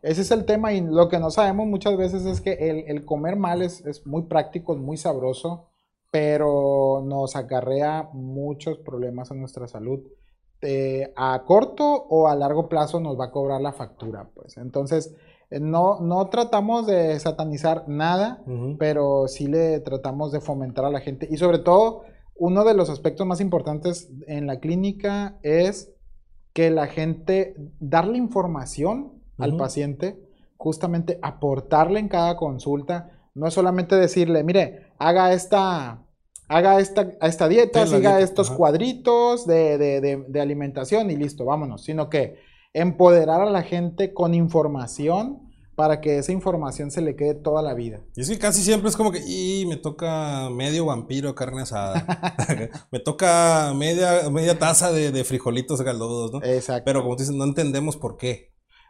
Ese es el tema y lo que no sabemos muchas veces es que el, el comer mal es, es muy práctico, es muy sabroso, pero nos acarrea muchos problemas a nuestra salud. Eh, a corto o a largo plazo nos va a cobrar la factura, pues. Entonces, eh, no, no tratamos de satanizar nada, pero sí le tratamos de fomentar a la gente. Y sobre todo, uno de los aspectos más importantes en la clínica es que la gente, darle información al paciente, justamente aportarle en cada consulta, no es solamente decirle, mire, haga esta, haga esta, esta dieta, Sí, siga dieta, estos ajá. cuadritos de, de- de- de alimentación y listo, vámonos, sino que empoderar a la gente con información para que esa información se le quede toda la vida. Y es que casi siempre es como que, y me toca medio vampiro carne asada. me toca media, media taza de, de frijolitos caldosos, ¿no? Exacto. Pero como tú dices, no entendemos por qué.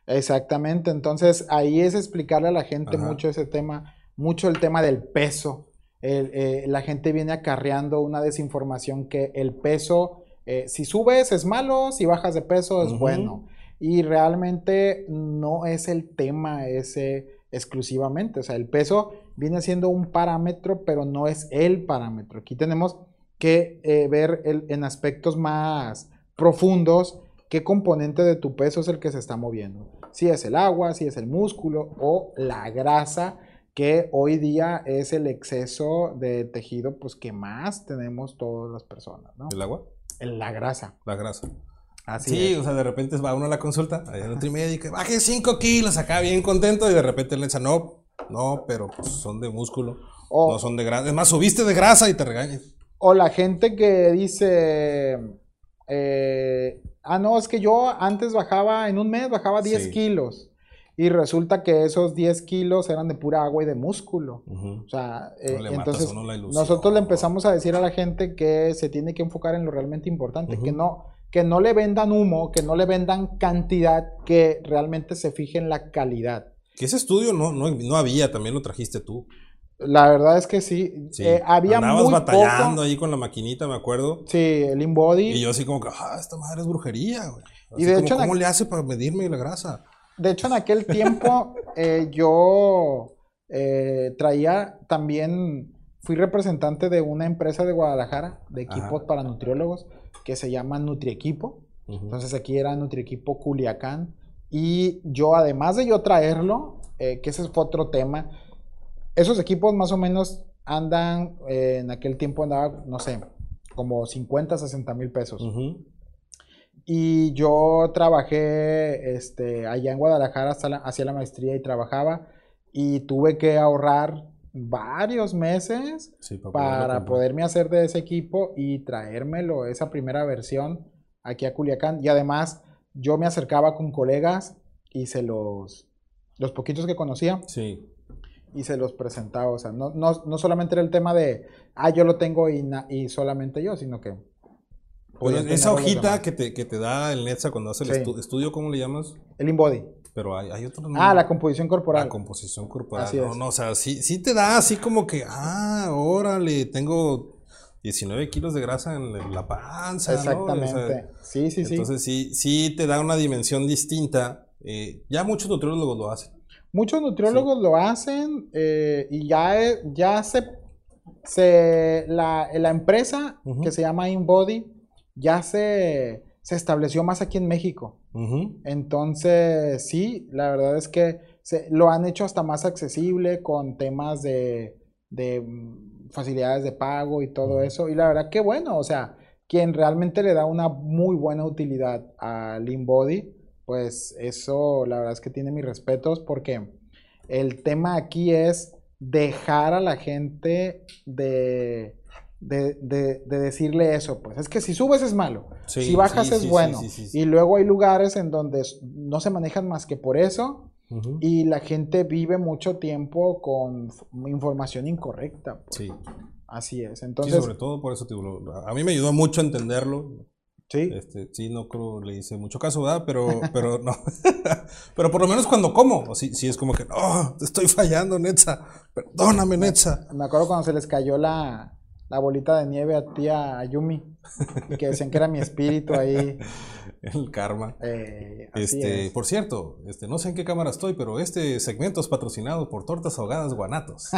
Exactamente, entonces ahí es explicarle a la gente Ajá. mucho ese tema, mucho el tema del peso. El, eh, la gente viene acarreando una desinformación que el peso, eh, si subes es malo, si bajas de peso es bueno. Y realmente no es el tema ese exclusivamente. O sea, el peso viene siendo un parámetro, pero no es el parámetro. Aquí tenemos que eh, ver el- en aspectos más profundos qué componente de tu peso es el que se está moviendo. Si es el agua, si es el músculo o la grasa, que hoy día es el exceso de tejido pues, que más tenemos todas las personas, ¿no? ¿El agua? La grasa. La grasa. Así sí, es. o sea, de repente va uno a la consulta, allá en Nutrimédica, baje 5 kilos, acá bien contento, y de repente le dice, no, no, pero pues, son de músculo, O, no son de grasa. Es más, subiste de grasa y te regañas. o la gente que dice, eh, ah, no, es que yo antes bajaba, en un mes bajaba 10 Sí. kilos. Y resulta que esos 10 kilos eran de pura agua y de músculo. O sea, No eh, entonces la ilusión. nosotros le empezamos a decir a la gente que se tiene que enfocar en lo realmente importante, que no que no le vendan humo, que no le vendan cantidad, que realmente se fije en la calidad. Que ese estudio no, no, no había, también lo trajiste tú. La verdad es que sí, Sí. eh, había Andabas muy batallando poco. ahí con la maquinita, me acuerdo. Sí, el InBody. Y yo así como que, ah, esta madre es brujería, güey. Y de como, hecho, ¿cómo le hace para medirme la grasa? De hecho, en aquel tiempo eh, yo eh, traía también, fui representante de una empresa de Guadalajara, de equipos Ajá. para nutriólogos, que se llama Nutriequipo. Entonces aquí era Nutriequipo Culiacán. Y yo, además de yo traerlo, eh, que ese fue otro tema, esos equipos más o menos andan, eh, en aquel tiempo andaba, no sé, como 50, 60 mil pesos. Y yo trabajé este, allá en Guadalajara, hasta la- hacía la maestría y trabajaba. Y tuve que ahorrar varios meses Sí, para, para poderme hacer de ese equipo y traérmelo, esa primera versión, aquí a Culiacán. Y además, yo me acercaba con colegas y se los, los poquitos que conocía, Sí. Y se los presentaba. O sea, no, no, no solamente era el tema de, ah, yo lo tengo y, y solamente yo, sino que... Oye, esa hojita que te, que te da el NETSA cuando hace el Sí. estu- estudio, ¿cómo le llamas? El InBody. Pero hay, hay otro Ah, la composición corporal. La composición corporal. Así no, es. no, o sea, sí, sí te da así como que, ah, órale, tengo 19 kilos de grasa en la- panza. ¿no? O sea, Exactamente. sí, sí, sí. Entonces sí, sí te da una dimensión distinta. Eh, ya muchos nutriólogos lo hacen. Muchos nutriólogos lo hacen eh, y ya, eh, ya se, se la, la empresa que se llama InBody ya se, se estableció más aquí en México. Entonces, sí, la verdad es que se, lo han hecho hasta más accesible con temas de, de, mm, facilidades de pago y todo eso. Y la verdad que bueno, o sea, quien realmente le da una muy buena utilidad al InBody, pues eso la verdad es que tiene mis respetos porque el tema aquí es dejar a la gente de, de, de- de decirle eso, pues es que si subes es malo, Sí, si bajas sí, es sí, bueno. Y luego hay lugares en donde no se manejan más que por eso y la gente vive mucho tiempo con información incorrecta. pues. Sí. Así es. Sí, Entonces, sobre todo por eso te a mí me ayudó mucho a entenderlo. Sí, Este, sí, no creo le hice mucho caso, ¿verdad? Pero, pero no. pero por lo menos cuando como, o sí, sí es como que, no, te estoy fallando, Netza. Perdóname, Netza. me acuerdo cuando se les cayó la, la bolita de nieve a tía Yumi y que decían que era mi espíritu ahí. El karma. eh, Este, es. por cierto, este, no sé en qué cámara estoy, pero este segmento es patrocinado por Tortas Ahogadas Guanatos.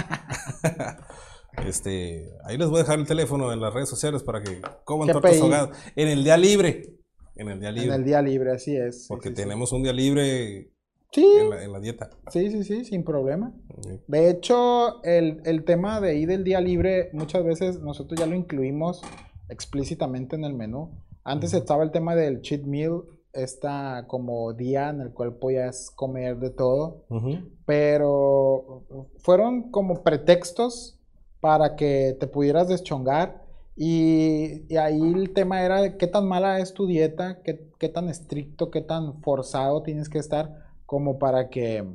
Este, ahí les voy a dejar el teléfono en las redes sociales para que coman ¿Qué tortas ahogadas. En el día libre. En el día En libre. el día libre, así es. sí, porque sí, sí. tenemos un día libre Sí, en la, en la dieta. sí, sí, sí, sin problema. Sí. De hecho, el, el tema de ir del día libre, muchas veces nosotros ya lo incluimos explícitamente en el menú. Antes estaba el tema del cheat meal, esta como día en el cual podías comer de todo, Ujú. pero fueron como pretextos para que te pudieras deschongar. Y, y ahí el tema era de qué tan mala es tu dieta, qué, qué tan estricto, qué tan forzado tienes que estar como para que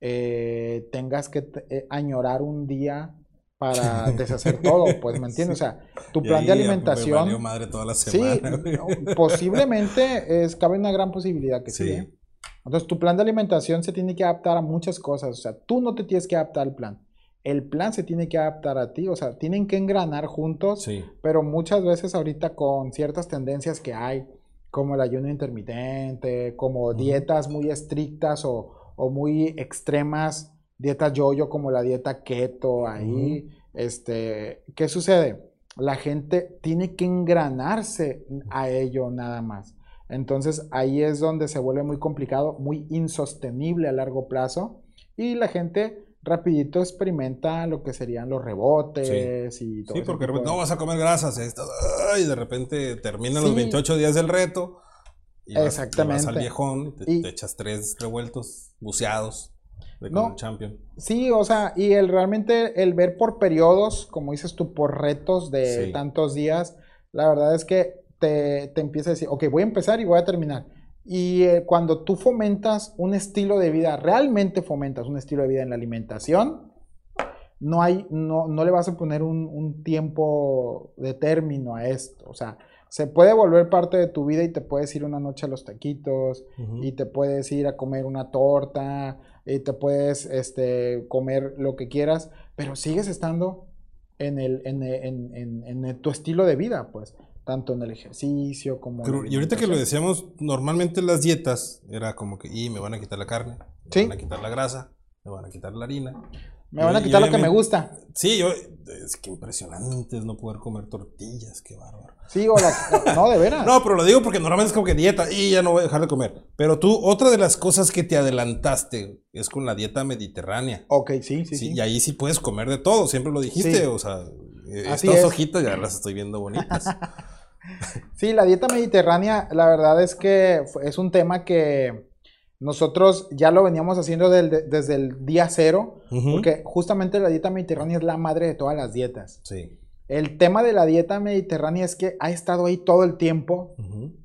eh, tengas que eh, añorar un día para deshacer todo, pues, ¿me entiendes? O sea, tu plan de ahí, alimentación... valió madre toda la Sí, semana. no, posiblemente es, cabe una gran posibilidad que sí. Sí. ¿eh? Entonces, tu plan de alimentación se tiene que adaptar a muchas cosas. O sea, tú no te tienes que adaptar al plan. El plan se tiene que adaptar a ti. O sea, tienen que engranar juntos. Sí. Pero muchas veces ahorita con ciertas tendencias que hay, como el ayuno intermitente, como dietas muy estrictas o, o muy extremas, dietas yo-yo como la dieta keto, ahí, este, ¿qué sucede? La gente tiene que engranarse a ello nada más. Entonces ahí es donde se vuelve muy complicado, muy insostenible a largo plazo y la gente rapidito experimenta lo que serían los rebotes y todo Sí, porque de no vas a comer grasas. esto, ay, de repente terminan Sí. los 28 días del reto. Y vas, y vas Exactamente. al viejón y te, Y- te echas tres revueltos, buceados de No. como champion. Sí, o sea, y el realmente el ver por periodos, como dices tú, por retos de Sí. tantos días, la verdad es que te, te empieza a decir, ok, voy a empezar y voy a terminar. Y eh, cuando tú fomentas un estilo de vida, realmente fomentas un estilo de vida en la alimentación, no hay, no, no le vas a poner un, un tiempo de término a esto. O sea, se puede volver parte de tu vida y te puedes ir una noche a los taquitos, y te puedes ir a comer una torta y te puedes este, comer lo que quieras, pero sigues estando en, el, en, en- en- en tu estilo de vida, pues, tanto en el ejercicio como en Pero, la y ahorita que lo decíamos, normalmente las dietas era como que, y me van a quitar la carne, me Sí. van a quitar la grasa, me van a quitar la harina. Me van a quitar lo que me gusta. Sí, yo, es que impresionante es no poder comer tortillas, qué bárbaro. Sí, o la- no, de veras. No, pero lo digo porque normalmente es como que dieta y ya no voy a dejar de comer. Pero tú, otra de las cosas que te adelantaste es con la dieta mediterránea. Ok, sí, sí, Sí, sí. Y ahí sí puedes comer de todo, siempre lo dijiste. Sí. O sea, eh, Así estas es. hojitas ya las estoy viendo bonitas. Sí, la dieta mediterránea, la verdad es que es un tema que nosotros ya lo veníamos haciendo del- desde el día cero, porque justamente la dieta mediterránea es la madre de todas las dietas. Sí. El tema de la dieta mediterránea es que ha estado ahí todo el tiempo,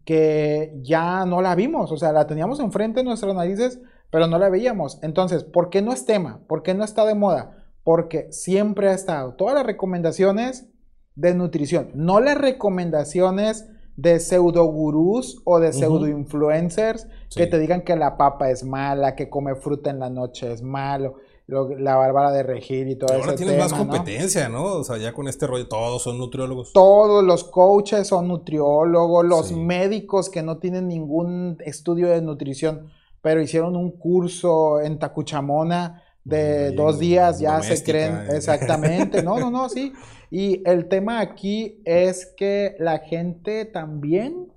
que ya no la vimos, o sea, la teníamos enfrente de nuestras narices, pero no la veíamos. Entonces, ¿por qué no es tema? ¿Por qué no está de moda? Porque siempre ha estado. Todas las recomendaciones de nutrición, no las recomendaciones de pseudo gurús o de pseudo influencers que Sí. te digan que la papa es mala, que comer fruta en la noche es malo, lo- la bárbara de regir y todo Ahora ese tienes tema, más ¿no? competencia, ¿no? O sea, ya con este rollo, todos son nutriólogos. Todos los coaches son nutriólogos, los Sí. médicos que no tienen ningún estudio de nutrición, pero hicieron un curso en Tacuchamona de dos días, ya se creen eh. exactamente. No, no, no, sí. Y el tema aquí es que la gente también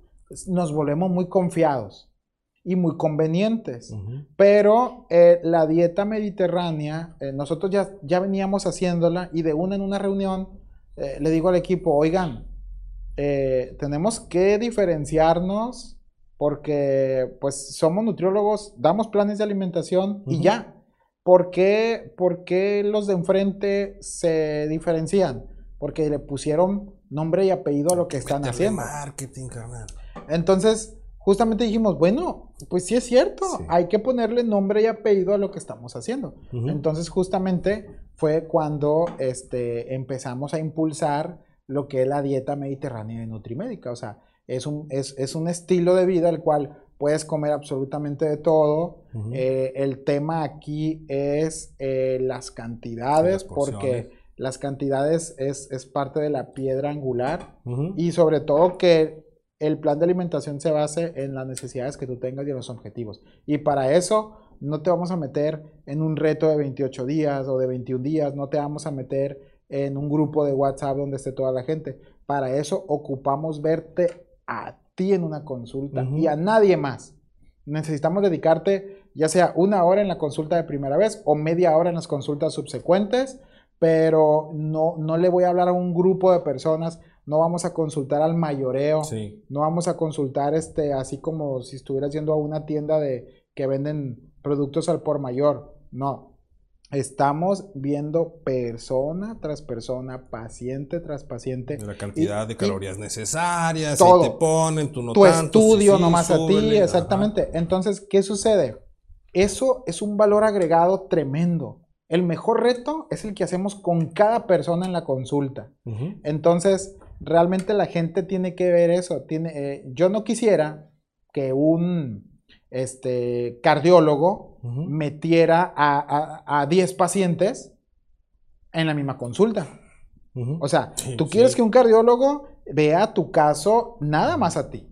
nos volvemos muy confiados y muy convenientes. Pero eh, la dieta mediterránea, eh, nosotros ya, ya veníamos haciéndola y de una en una reunión eh, le digo al equipo, oigan, tenemos que diferenciarnos porque pues somos nutriólogos, damos planes de alimentación y ya. ¿Por qué, por qué los de enfrente se diferencian? Porque le pusieron nombre y apellido a lo que están haciendo. marketing, carnal. Entonces, justamente dijimos, bueno, pues sí es cierto, Sí. hay que ponerle nombre y apellido a lo que estamos haciendo. Ujú. Entonces, justamente fue cuando este, empezamos a impulsar lo que es la dieta mediterránea de Nutrimédica. O sea, es un, es, es un estilo de vida el cual puedes comer absolutamente de todo. Ujú. Eh, el tema aquí es eh, las cantidades, Las porque las cantidades es, es parte de la piedra angular. Ujú. Y sobre todo que el plan de alimentación se base en las necesidades que tú tengas y en los objetivos. Y para eso no te vamos a meter en un reto de 28 días o de 21 días, no te vamos a meter en un grupo de WhatsApp donde esté toda la gente. Para eso ocupamos verte a ti en una consulta y a nadie más. Necesitamos dedicarte ya sea una hora en la consulta de primera vez o media hora en las consultas subsecuentes, pero no, no le voy a hablar a un grupo de personas, no vamos a consultar al mayoreo, Sí. no vamos a consultar este, así como si estuvieras yendo a una tienda de que venden productos al por mayor. No. Estamos viendo persona tras persona, paciente tras paciente. La cantidad Y- de calorías necesarias, todo. ahí te ponen, tú no tu tanto, estudio sí, nomás a ti, ajá. exactamente. Entonces, ¿qué sucede? eso es un valor agregado tremendo. El mejor reto es el que hacemos con cada persona en la consulta. Entonces, realmente la gente tiene que ver eso. Tiene, eh, yo no quisiera que un este, cardiólogo metiera a, a, a 10 pacientes en la misma consulta. O sea, Sí, tú sí. quieres que un cardiólogo vea tu caso nada más a ti.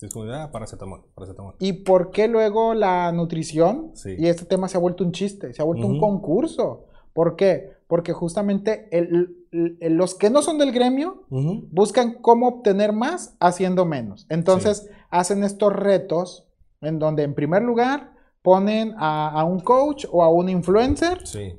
Es como, ah, paracetamol, paracetamol. ¿Y por qué luego la nutrición? Sí. Y este tema se ha vuelto un chiste, se ha vuelto un concurso. ¿Por qué? Porque justamente el- el- los que no son del gremio buscan cómo obtener más haciendo menos. Entonces hacen estos retos en donde en primer lugar ponen a, a un coach o a un influencer Sí.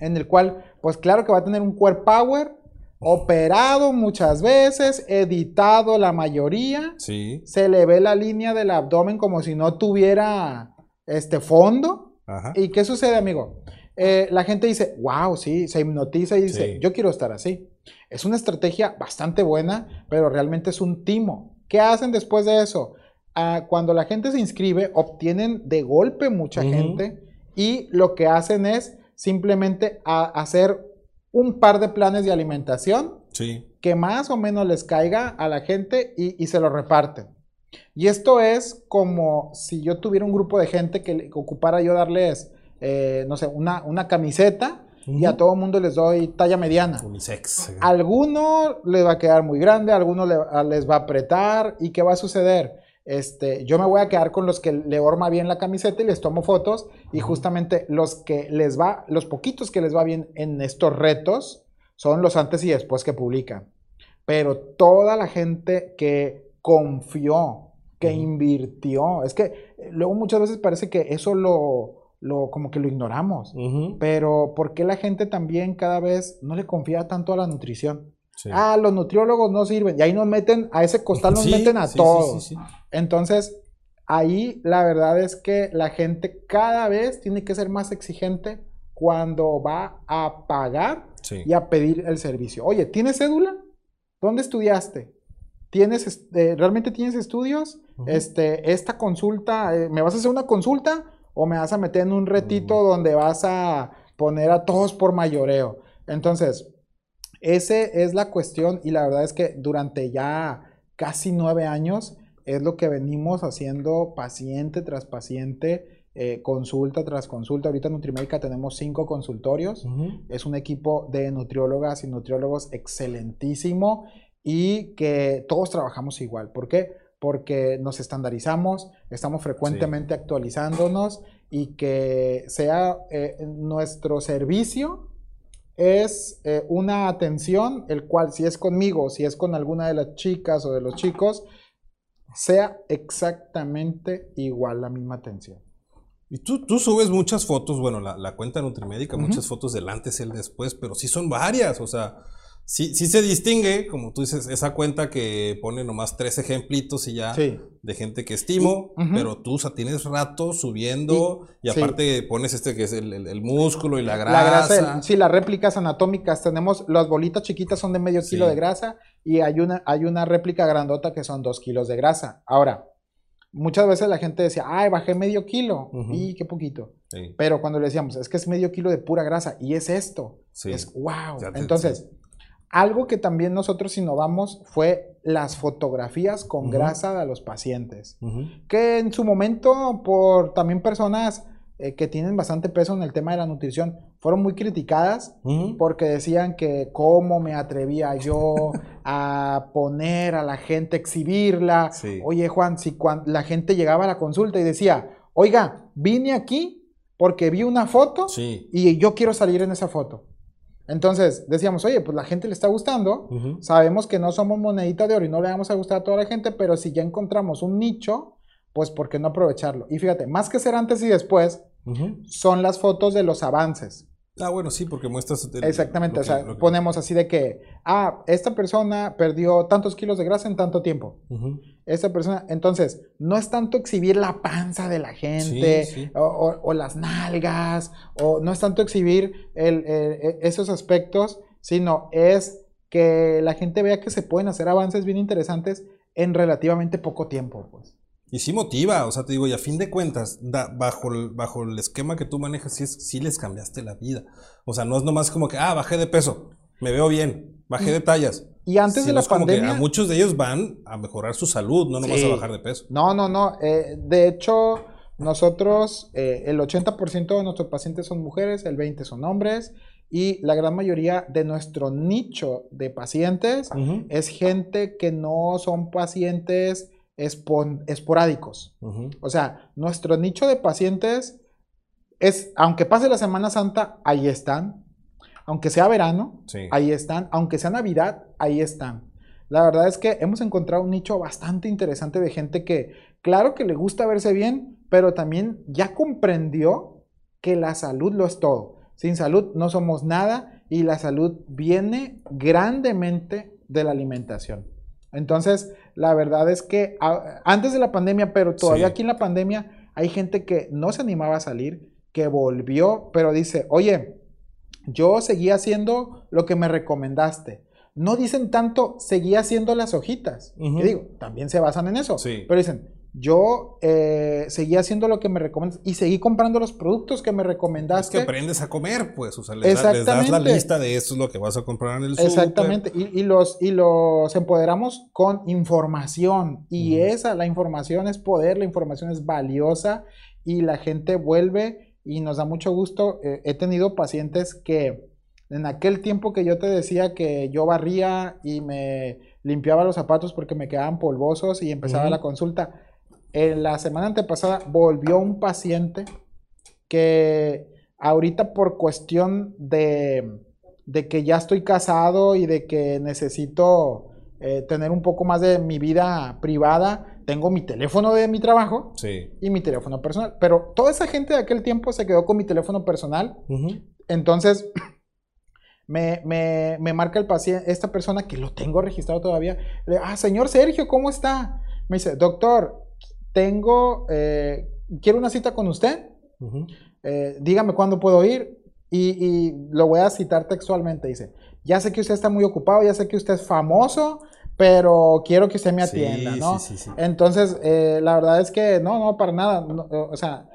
en el cual, pues claro que va a tener un core power operado muchas veces, editado la mayoría, Sí. se le ve la línea del abdomen como si no tuviera este fondo. Ajá. ¿Y qué sucede, amigo? Eh, la gente dice, wow, sí, se hipnotiza y dice, Sí. yo quiero estar así. Es una estrategia bastante buena, pero realmente es un timo. ¿Qué hacen después de eso? Ah, cuando la gente se inscribe, obtienen de golpe mucha Ujú. gente y lo que hacen es simplemente a- hacer un par de planes de alimentación Sí. que más o menos les caiga a la gente y, y se lo reparten. Y esto es como si yo tuviera un grupo de gente que, ocupara yo darles, eh, no sé, una, una camiseta y a todo mundo les doy talla mediana. Unisex. Alguno les va a quedar muy grande, alguno le- les va a apretar. ¿Y qué va a suceder? Este, yo me voy a quedar con los que le horma bien la camiseta y les tomo fotos. Y justamente los que les va, los poquitos que les va bien en estos retos son los antes y después que publican. Pero toda la gente que confió, que invirtió, es que eh, luego muchas veces parece que eso lo, lo como que lo ignoramos. Pero ¿por qué la gente también cada vez no le confía tanto a la nutrición? Sí. Ah, los nutriólogos no sirven. Y ahí nos meten, a ese costal nos Sí, meten a sí, todos. Entonces, ahí la verdad es que la gente cada vez tiene que ser más exigente cuando va a pagar y a pedir el servicio. Oye, ¿tienes cédula? ¿Dónde estudiaste? ¿Tienes, este, ¿Realmente tienes estudios? Este, esta consulta, eh, ¿me vas a hacer una consulta o me vas a meter en un retito donde vas a poner a todos por mayoreo? Entonces, ese es la cuestión y la verdad es que durante ya casi nueve años es lo que venimos haciendo paciente tras paciente, eh, consulta tras consulta. Ahorita en Nutrimédica tenemos cinco consultorios. Es un equipo de nutriólogas y nutriólogos excelentísimo y que todos trabajamos igual. ¿Por qué? Porque nos estandarizamos, estamos frecuentemente actualizándonos y que sea eh, nuestro servicio es eh, una atención, el cual si es conmigo, si es con alguna de las chicas o de los chicos, sea exactamente igual la misma atención. Y tú, tú subes muchas fotos, bueno, la, la cuenta Nutrimédica, muchas fotos del antes y el después, pero sí son varias, o sea, sí, sí se distingue, como tú dices, esa cuenta que pone nomás tres ejemplitos y ya Sí. de gente que estimo, Y- pero tú, o sea, tienes rato subiendo y, aparte pones este que es el, el- el músculo y la La grasa. grasa, sí, las réplicas anatómicas tenemos, las bolitas chiquitas son de medio Sí. kilo de grasa y hay una, hay una réplica grandota que son dos kilos de grasa. Ahora, muchas veces la gente decía, ay, bajé medio kilo y qué poquito. Pero cuando le decíamos, es que es medio kilo de pura grasa y es esto, es wow. Te- Entonces, algo que también nosotros innovamos fue las fotografías con grasa de los pacientes que en su momento por también personas eh, que tienen bastante peso en el tema de la nutrición fueron muy criticadas porque decían que cómo me atrevía yo a poner a la gente, exhibirla. Sí. Oye Juan, si la gente llegaba a la consulta y decía, oiga, vine aquí porque vi una foto Sí. y yo quiero salir en esa foto. Entonces decíamos, oye, pues la gente le está gustando. Sabemos que no somos monedita de oro y no le vamos a gustar a toda la gente, pero si ya encontramos un nicho, pues ¿por qué no aprovecharlo? Y fíjate, más que ser antes y después, son las fotos de los avances. Ah, bueno, sí, porque muestras. el- Exactamente, o sea, que- ponemos así de que, ah, esta persona perdió tantos kilos de grasa en tanto tiempo. Esta persona, entonces, no es tanto exhibir la panza de la gente Sí, sí. O, o- o las nalgas, o no es tanto exhibir el- el- e- esos aspectos, sino es que la gente vea que se pueden hacer avances bien interesantes en relativamente poco tiempo, pues. Y sí motiva, o sea, te digo, y a fin de cuentas, da- bajo, el, bajo el esquema que tú manejas, sí, es- sí les cambiaste la vida. O sea, no es nomás como que, ah, bajé de peso, me veo bien, bajé de tallas. Y antes de la es como que pandemia... a muchos de ellos van a mejorar su salud, no nomás Sí. a bajar de peso. No, no, no. eh, de hecho, nosotros, eh, el 80% de nuestros pacientes son mujeres, el 20% son hombres, y la gran mayoría de nuestro nicho de pacientes Ujú, es gente que no son pacientes esporádicos. O sea, nuestro nicho de pacientes es, aunque pase la Semana Santa, ahí están. Aunque sea verano, Sí. ahí están. Aunque sea Navidad, ahí están. La verdad es que hemos encontrado un nicho bastante interesante de gente que, claro que le gusta verse bien, pero también ya comprendió que la salud lo es todo. Sin salud no somos nada y la salud viene grandemente de la alimentación. Entonces, la verdad es que a- antes de la pandemia, pero todavía Sí. aquí en la pandemia, hay gente que no se animaba a salir, que volvió, pero dice, oye, yo seguía haciendo lo que me recomendaste. No dicen tanto, seguía haciendo las hojitas. Y digo, también se basan en eso. Sí. Pero dicen, yo eh, seguía haciendo lo que me recomendas y seguí comprando los productos que me Es que recomendaste. aprendes a comer, pues, o sea, les, da- les das la lista de esto es lo que vas a comprar en el. Exactamente, y, y los, y los empoderamos con información. Y esa, la información es poder, la información es valiosa y la gente vuelve y nos da mucho gusto. Eh, he tenido pacientes que en aquel tiempo que yo te decía que yo barría y me limpiaba los zapatos porque me quedaban polvosos y empezaba la consulta, en la semana antepasada volvió un paciente que ahorita por cuestión de, de que ya estoy casado y de que necesito eh, tener un poco más de mi vida privada, tengo mi teléfono de mi trabajo Sí. y mi teléfono personal. Pero toda esa gente de aquel tiempo se quedó con mi teléfono personal. Entonces, me, me- me marca el paciente, esta persona que lo tengo registrado todavía. Le, ah, señor Sergio, ¿cómo está? Me dice, doctor, tengo, eh, quiero una cita con usted. Eh, dígame cuándo puedo ir. Y, y lo voy a citar textualmente. Dice, ya sé que usted está muy ocupado, ya sé que usted es famoso, pero quiero que usted me Sí, atienda, ¿no? sí, sí, sí. Entonces, eh, la verdad es que no, no, para nada. no, o sea,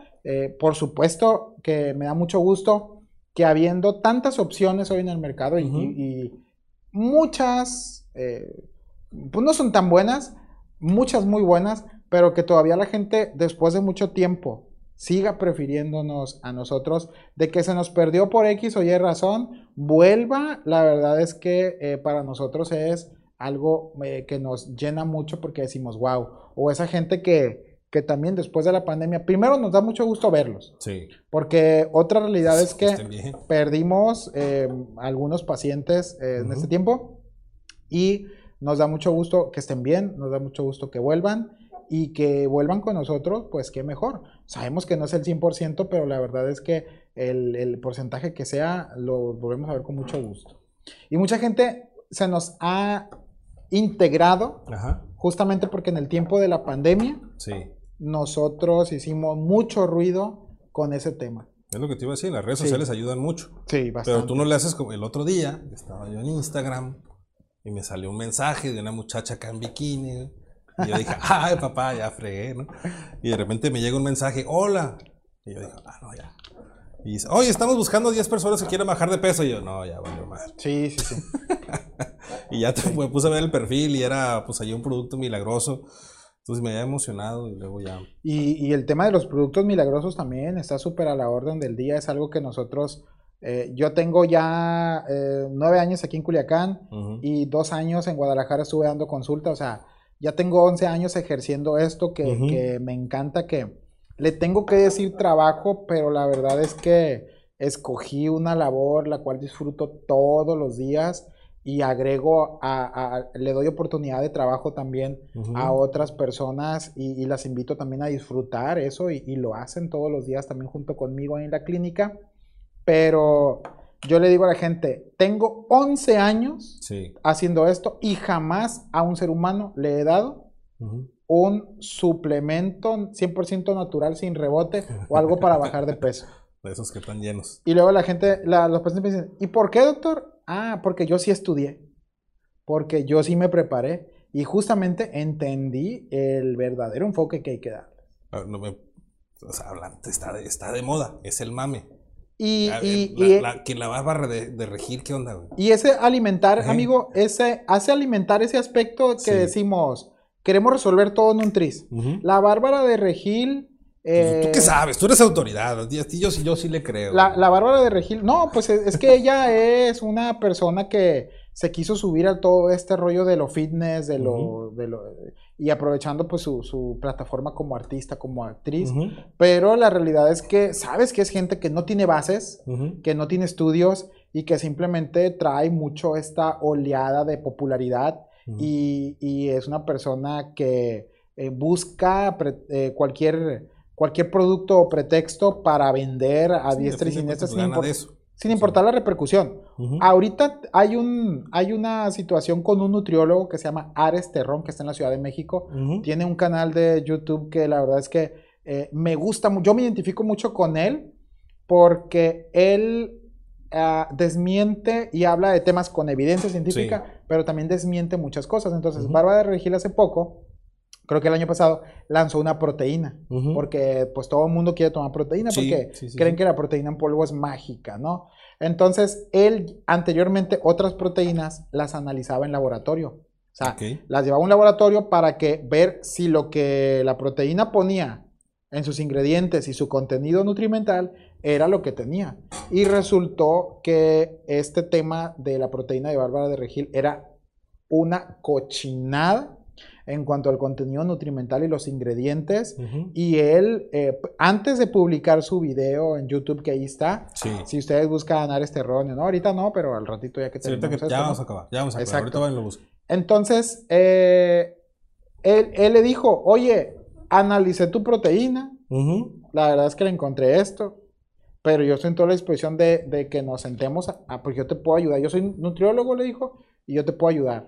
por supuesto que me da mucho gusto que habiendo tantas opciones hoy en el mercado y, Ujú. y- y muchas, pues no son tan buenas, muchas muy buenas, pero que todavía la gente después de mucho tiempo siga prefiriéndonos a nosotros, de que se nos perdió por X o Y razón, vuelva, la verdad es que eh, para nosotros es algo eh, que nos llena mucho porque decimos, wow, o esa gente que, que también después de la pandemia, primero nos da mucho gusto verlos, Sí. porque otra realidad es que perdimos eh, algunos pacientes eh, en este tiempo y nos da mucho gusto que estén bien, nos da mucho gusto que vuelvan y que vuelvan con nosotros, pues qué mejor. Sabemos que no es el 100%, pero la verdad es que el, el porcentaje que sea lo volvemos a ver con mucho gusto. Y mucha gente se nos ha integrado Ajá. justamente porque en el tiempo de la pandemia Sí. nosotros hicimos mucho ruido con ese tema. Es lo que te iba a decir, las redes Sí. sociales ayudan mucho. Sí, bastante. Pero tú no le haces como el otro día, estaba yo en Instagram y me salió un mensaje de una muchacha acá en bikini. Y yo dije, ay papá, ya fregué, ¿no? Y de repente me llega un mensaje, hola. Y yo dije, ah, no, ya. Y dice, oye, estamos buscando 10 personas que quieran bajar de peso. Y yo, no, ya, valió madre. Sí, sí, sí. Y ya me puse a ver el perfil y era, pues, ahí un producto milagroso. Entonces me había emocionado y luego ya. Y, y el tema de los productos milagrosos también está súper a la orden del día. Es algo que nosotros, eh, yo tengo ya eh, nueve años aquí en Culiacán Ujú. y dos años en Guadalajara estuve dando consulta. O sea, ya tengo 11 años ejerciendo esto que, me encanta, que le tengo que decir trabajo, pero la verdad es que escogí una labor la cual disfruto todos los días y agrego, a, a- le doy oportunidad de trabajo también a otras personas y, y las invito también a disfrutar eso y, y lo hacen todos los días también junto conmigo en la clínica. Pero yo le digo a la gente, tengo 11 años Sí. haciendo esto y jamás a un ser humano le he dado un suplemento 100% natural sin rebote o algo para bajar de peso. De esos que están llenos. Y luego la gente, la- los pacientes me dicen, ¿y por qué, doctor? Ah, porque yo sí estudié, porque yo sí me preparé. y justamente entendí el verdadero enfoque que hay que dar. Ah, no me- o sea, habla- está, de, está de moda, es el mame. Y, ver, y- la, y- la- que la barra de, de regir, ¿qué onda, güey? y ese alimentar, amigo, ese hace alimentar ese aspecto que Sí. decimos, queremos resolver todo en un tris. La Bárbara de Regil... Pues, ¿Tú eh, qué sabes? Tú eres autoridad. Yo, sí- yo sí le creo. La, la Bárbara de Regil, no, pues es, es que ella es una persona que se quiso subir a todo este rollo de lo fitness, de lo, de lo y aprovechando pues su, su plataforma como artista, como actriz. Pero la realidad es que sabes que es gente que no tiene bases, que no tiene estudios y que simplemente trae mucho esta oleada de popularidad y, y es una persona que eh, busca eh, cualquier, cualquier producto o pretexto para vender a Sí, diestra y siniestra cuentas sin, gana impor- de eso. Sin importar la repercusión. Ahorita hay, un, hay una situación con un nutriólogo que se llama Ares Terrón, que está en la Ciudad de México. Tiene un canal de YouTube que la verdad es que eh, me gusta, yo me identifico mucho con él porque él ah, desmiente y habla de temas con evidencia científica, pero también desmiente muchas cosas. Entonces, Ujú. Bárbara de Regil hace poco, creo que el año pasado, lanzó una proteína, porque pues todo el mundo quiere tomar proteína Sí, porque sí, sí, creen que la proteína en polvo es mágica, ¿no? Entonces, él anteriormente otras proteínas las analizaba en laboratorio. O sea, las llevaba a un laboratorio para que ver si lo que la proteína ponía en sus ingredientes y su contenido nutrimental era lo que tenía. Y resultó que este tema de la proteína de Bárbara de Regil era una cochinada en cuanto al contenido nutrimental y los ingredientes. Y él, eh, antes de publicar su video en YouTube, que ahí está, Sí. si ustedes buscan Ares Terronio, no, ahorita no, pero al ratito ya que Sí, ahorita que terminemos ya vamos ¿no? a acabar. Ya vamos a acabar. Exacto. Ahorita lo busco. Entonces, eh, él, él le dijo, oye, analicé tu proteína, la verdad es que le encontré esto, pero yo estoy en toda la disposición de, de que nos sentemos, a, a- porque yo te puedo ayudar. Yo soy nutriólogo, le dijo, y yo te puedo ayudar.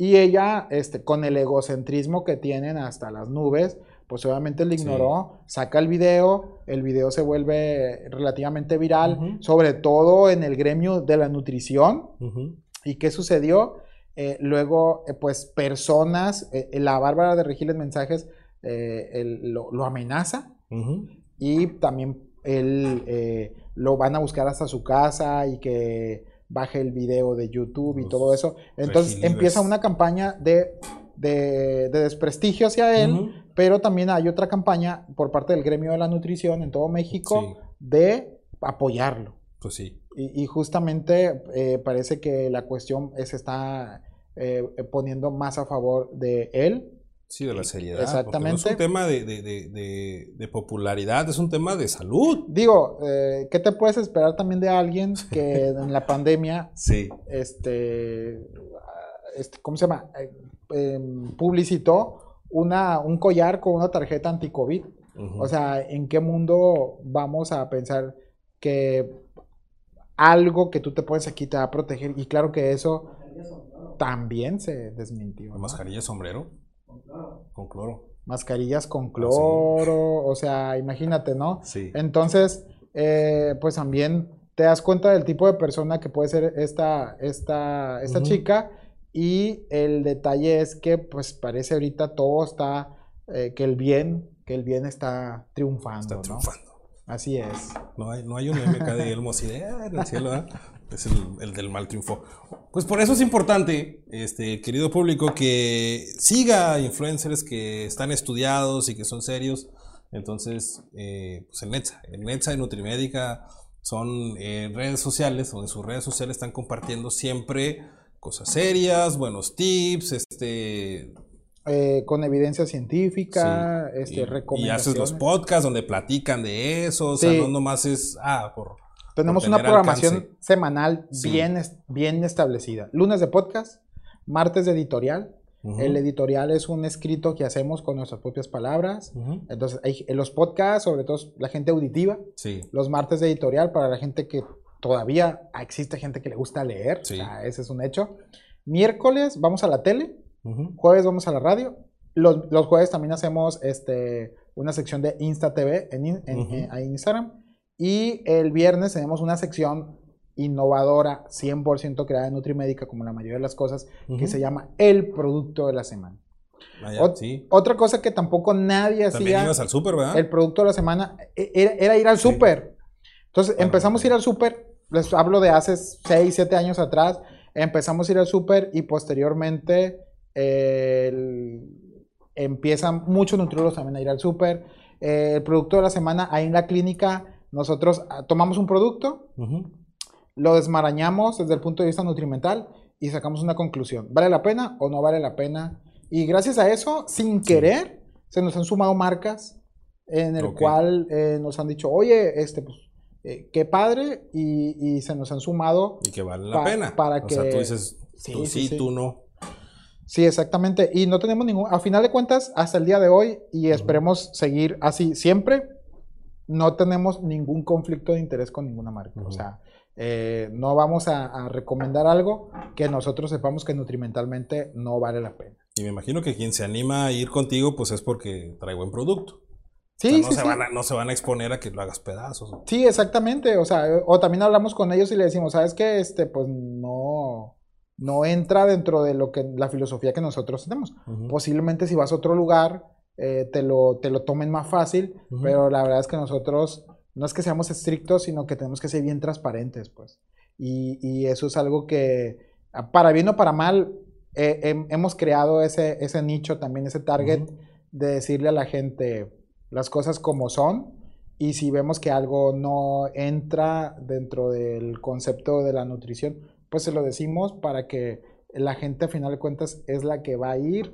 Y ella, este, con el egocentrismo que tienen hasta las nubes, pues obviamente le Sí. ignoró, saca el video, el video se vuelve relativamente viral, sobre todo en el gremio de la nutrición. ¿Y qué sucedió? Eh, luego, eh, pues personas, eh, la Bárbara de Regil en mensajes él lo, lo amenaza y también él lo van a buscar hasta su casa y que baje el video de YouTube y Los todo eso. Entonces empieza una campaña de, de- de desprestigio hacia él, pero también hay otra campaña por parte del gremio de la nutrición en todo México Sí. de apoyarlo. Pues sí. Y, y justamente eh, parece que la cuestión se está eh, poniendo más a favor de él. Sí, de la seriedad. Exactamente. No es un tema de, de- de- de- popularidad, es un tema de salud. Digo, eh, ¿qué te puedes esperar también de alguien que en la pandemia, Sí. este, este, ¿cómo se llama? Eh, em, publicitó una, un collar con una tarjeta anti-COVID. O sea, ¿en qué mundo vamos a pensar que algo que tú te pones aquí te va a proteger? Y claro que eso también se desmintió. La mascarilla, sombrero. Con cloro. Mascarillas con cloro, o sea, imagínate, ¿no? Sí. Entonces, eh, pues también te das cuenta del tipo de persona que puede ser esta, esta, esta chica. Y el detalle es que, pues, parece ahorita todo está, eh, que el bien, que el bien está triunfando, Está ¿no? triunfando. Así es. No hay, no hay un MK de Elmo así de "Ah, en el cielo, ¿verdad? Es el, el del mal triunfo. Pues por eso es importante, este querido público, que siga influencers que están estudiados y que son serios. Entonces, eh, pues en Netza, en Netza y Nutrimédica son eh, redes sociales, donde sus redes sociales están compartiendo siempre cosas serias, buenos tips, este Eh, con evidencia científica, Sí, este, y, y recomendaciones. haces los podcasts donde platican de eso, o sea, Sí. no nomás es, ah, por... Tenemos una programación alcance. semanal Sí. bien, bien establecida. Lunes de podcast, martes de editorial. El editorial es un escrito que hacemos con nuestras propias palabras. Entonces, hay, en los podcasts, sobre todo la gente auditiva, Sí, los martes de editorial para la gente que todavía existe gente que le gusta leer, Sí. o sea, ese es un hecho. Miércoles vamos a la tele, jueves vamos a la radio. Los, los jueves también hacemos este, una sección de Insta TV en, en- en Instagram. Y el viernes tenemos una sección innovadora, 100% creada en Nutrimédica, como la mayoría de las cosas, que se llama el producto de la semana. Ya, Ot- sí. Otra cosa que tampoco nadie También hacía, ibas al súper, ¿verdad? el producto de la semana, e- era, era ir al Sí. súper. Entonces empezamos a ir al súper, les hablo de hace 6, 7 años atrás, empezamos a ir al súper y posteriormente eh, el- empiezan muchos nutriólogos también a ir al súper. Eh, el producto de la semana, ahí en la clínica, nosotros ah, tomamos un producto, Ujú. lo desmarañamos desde el punto de vista nutrimental y sacamos una conclusión. ¿Vale la pena o no vale la pena? Y gracias a eso, sin querer, se nos han sumado marcas en el Ok. cual eh, nos han dicho, oye, este, pues, eh, qué padre, y, y se nos han sumado. Y que vale la Pa- pena. para o sea, que- tú dices, Sí, tú sí, sí, sí. tú no. Sí, exactamente. Y no tenemos ningún, a final de cuentas, hasta el día de hoy, y esperemos seguir así siempre, no tenemos ningún conflicto de interés con ninguna marca. O sea, eh, no vamos a, a recomendar algo que nosotros sepamos que nutrimentalmente no vale la pena. Y me imagino que quien se anima a ir contigo, pues es porque trae buen producto. Sí, O sea, no, sí, se sí. Van a, no se van a exponer a que lo hagas pedazos. Sí, exactamente. O sea, o también hablamos con ellos y le decimos, ¿sabes qué? Este, pues no, no entra dentro de lo que la filosofía que nosotros tenemos. Posiblemente si vas a otro lugar, eh, te, lo, te lo tomen más fácil, pero la verdad es que nosotros no es que seamos estrictos, sino que tenemos que ser bien transparentes, pues. Y, y eso es algo que, ah, para bien o para mal, eh, hem- hemos creado ese, ese nicho, también ese target de decirle a la gente las cosas como son. Y si vemos que algo no entra dentro del concepto de la nutrición, pues se lo decimos para que la gente a final de cuentas es la que va a ir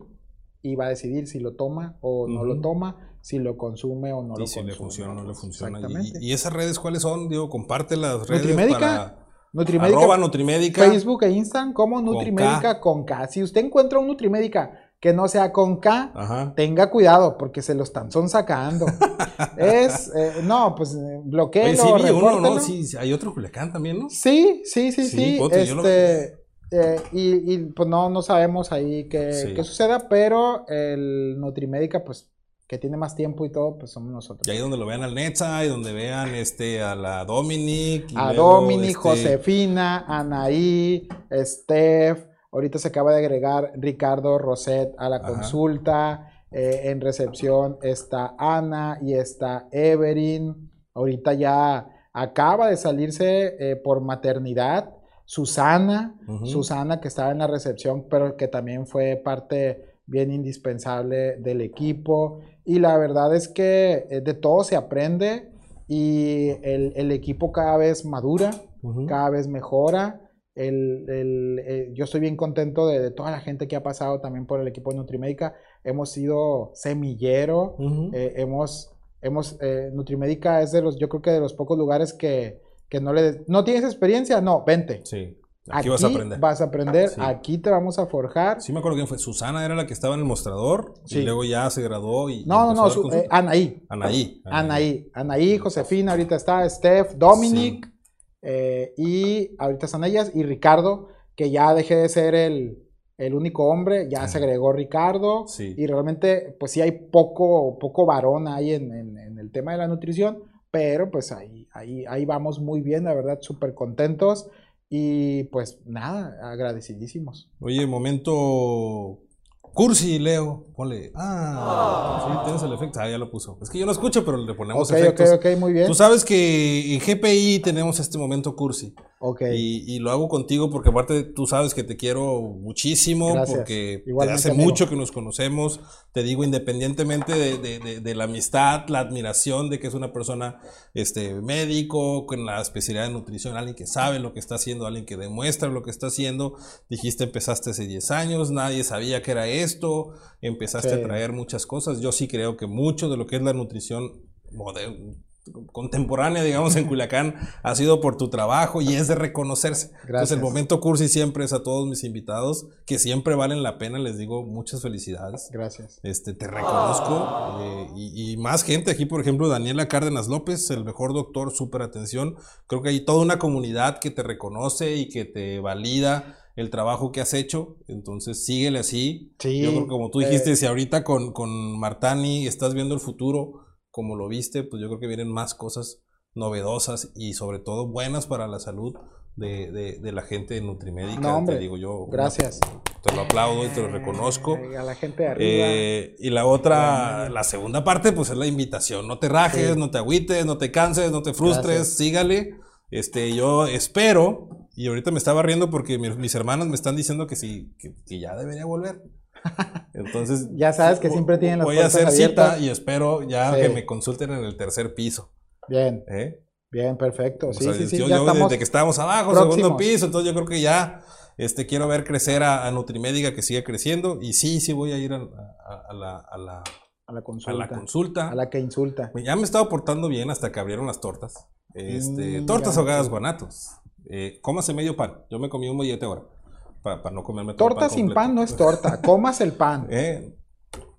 y va a decidir si lo toma o no lo toma, si lo consume o no y lo si consume. le funciona o no le funciona. Y- Exactamente. Y, y esas redes cuáles son? Digo, comparte las redes Nutrimédica, para Nutrimédica, arroba Nutrimédica. Facebook e Instagram como Nutrimédica con K. Si usted encuentra un Nutrimédica que no sea con K, Ajá. tenga cuidado porque se lo están sonsacando. es, eh, no, pues eh, Oye, bloqueelo, sí vi uno, ¿no? Sí, hay otro Culiacán también, ¿no? Sí, sí, sí, Sí, ponte, este, eh, y, y, pues no, no sabemos ahí qué, Sí. qué suceda, pero el Nutrimédica, pues, que tiene más tiempo y todo, pues somos nosotros. Y ahí donde lo vean al Netza y donde vean este a la Dominic. y A luego, Dominic, este, Josefina, Anaí, Steph. Ahorita se acaba de agregar Ricardo Roset a la Ajá. consulta. eh, en recepción está Ana y está Everin. Ahorita ya acaba de salirse eh, por maternidad Susana. Susana que estaba en la recepción, pero que también fue parte bien indispensable del equipo. Y la verdad es que eh, de todo se aprende y el, el equipo cada vez madura, cada vez mejora. El, el, eh, yo estoy bien contento de, de toda la gente que ha pasado también por el equipo de Nutrimédica. Hemos sido semillero, eh, hemos, hemos eh, Nutrimédica es de los, yo creo que de los pocos lugares que, que no le, no tienes experiencia, no, vente. Sí. Aquí, vas a aprender. vas a aprender, Sí. aquí te vamos a forjar. Sí, me acuerdo quién fue. Susana era la que estaba en el mostrador Sí. y luego ya se graduó y. y No, no, no, su- eh, Anaí. Anaí. Anaí, Anaí, Josefina, ahorita está Steph, Dominic, eh, y ahorita están ellas, y Ricardo, que ya dejé de ser el, el único hombre, ya se agregó Ricardo, Sí. y realmente, pues sí hay poco, poco varón ahí en, en- en el tema de la nutrición, pero pues ahí, ahí, ahí vamos muy bien, la verdad, súper contentos, y pues nada, agradecidísimos. Oye, momento. Cursi, Leo. Ponle. Ah, sí, tienes el efecto. Ah, ya lo puso. Es que yo no escucho, pero le ponemos Ok, ok, efectos. ok, muy bien. Tú sabes que en GPI tenemos este momento cursi. Ok, Y, y lo hago contigo porque aparte tú sabes que te quiero muchísimo, Gracias. porque te hace amigo. mucho que nos conocemos. Te digo, independientemente de, de- de- de la amistad, la admiración de que es una persona este, médico, con la especialidad de nutrición, alguien que sabe lo que está haciendo, alguien que demuestra lo que está haciendo. Dijiste, empezaste hace 10 años, nadie sabía que era esto, empezaste Sí. a traer muchas cosas. Yo sí creo que mucho de lo que es la nutrición moderna contemporánea, digamos, en Culiacán, ha sido por tu trabajo y es de reconocerse. Entonces, Gracias. el momento cursi siempre es a todos mis invitados, que siempre valen la pena, les digo muchas felicidades. gracias. Este, te reconozco eh, y, y más gente aquí, por ejemplo, Daniela Cárdenas López, el mejor doctor, súper atención. Creo que hay toda una comunidad que te reconoce y que te valida el trabajo que has hecho. Entonces, síguele así. Sí, Yo creo que como tú eh, dijiste, si ahorita con, con Martani estás viendo el futuro como lo viste, pues yo creo que vienen más cosas novedosas y sobre todo buenas para la salud de, de- de la gente de Nutrimédica. No, hombre, te digo yo. gracias. Te lo aplaudo y te lo reconozco. Eh, a la gente de arriba. Eh, y la otra, la segunda parte, pues es la invitación. No te rajes, Sí. no te agüites, no te canses, no te frustres, Gracias. sígale. Este, yo espero, y ahorita me estaba riendo porque mi- mis hermanas me están diciendo que sí, que, que ya debería volver. Entonces, Ya sabes que siempre tienen las voy a hacer abiertas. cita y espero ya Sí. que me consulten en el tercer piso. Bien, ¿eh? bien, perfecto. O Sí, sea, sí, sí. yo, ya yo estamos. desde que estábamos abajo, segundo piso, entonces yo creo que ya este, quiero ver crecer a, a Nutrimédica que siga creciendo. Y sí, sí voy a ir a, a- a la, a la- A la a consulta. la consulta. A la que insulta. Ya me estaba portando bien hasta que abrieron las tortas. Este, Mm, tortas ahogadas guanatos. Eh, cómase medio pan. Yo me comí un mollete ahora. Para no comerme todo el Torta sin completo. pan no es torta. Comas el pan. Eh,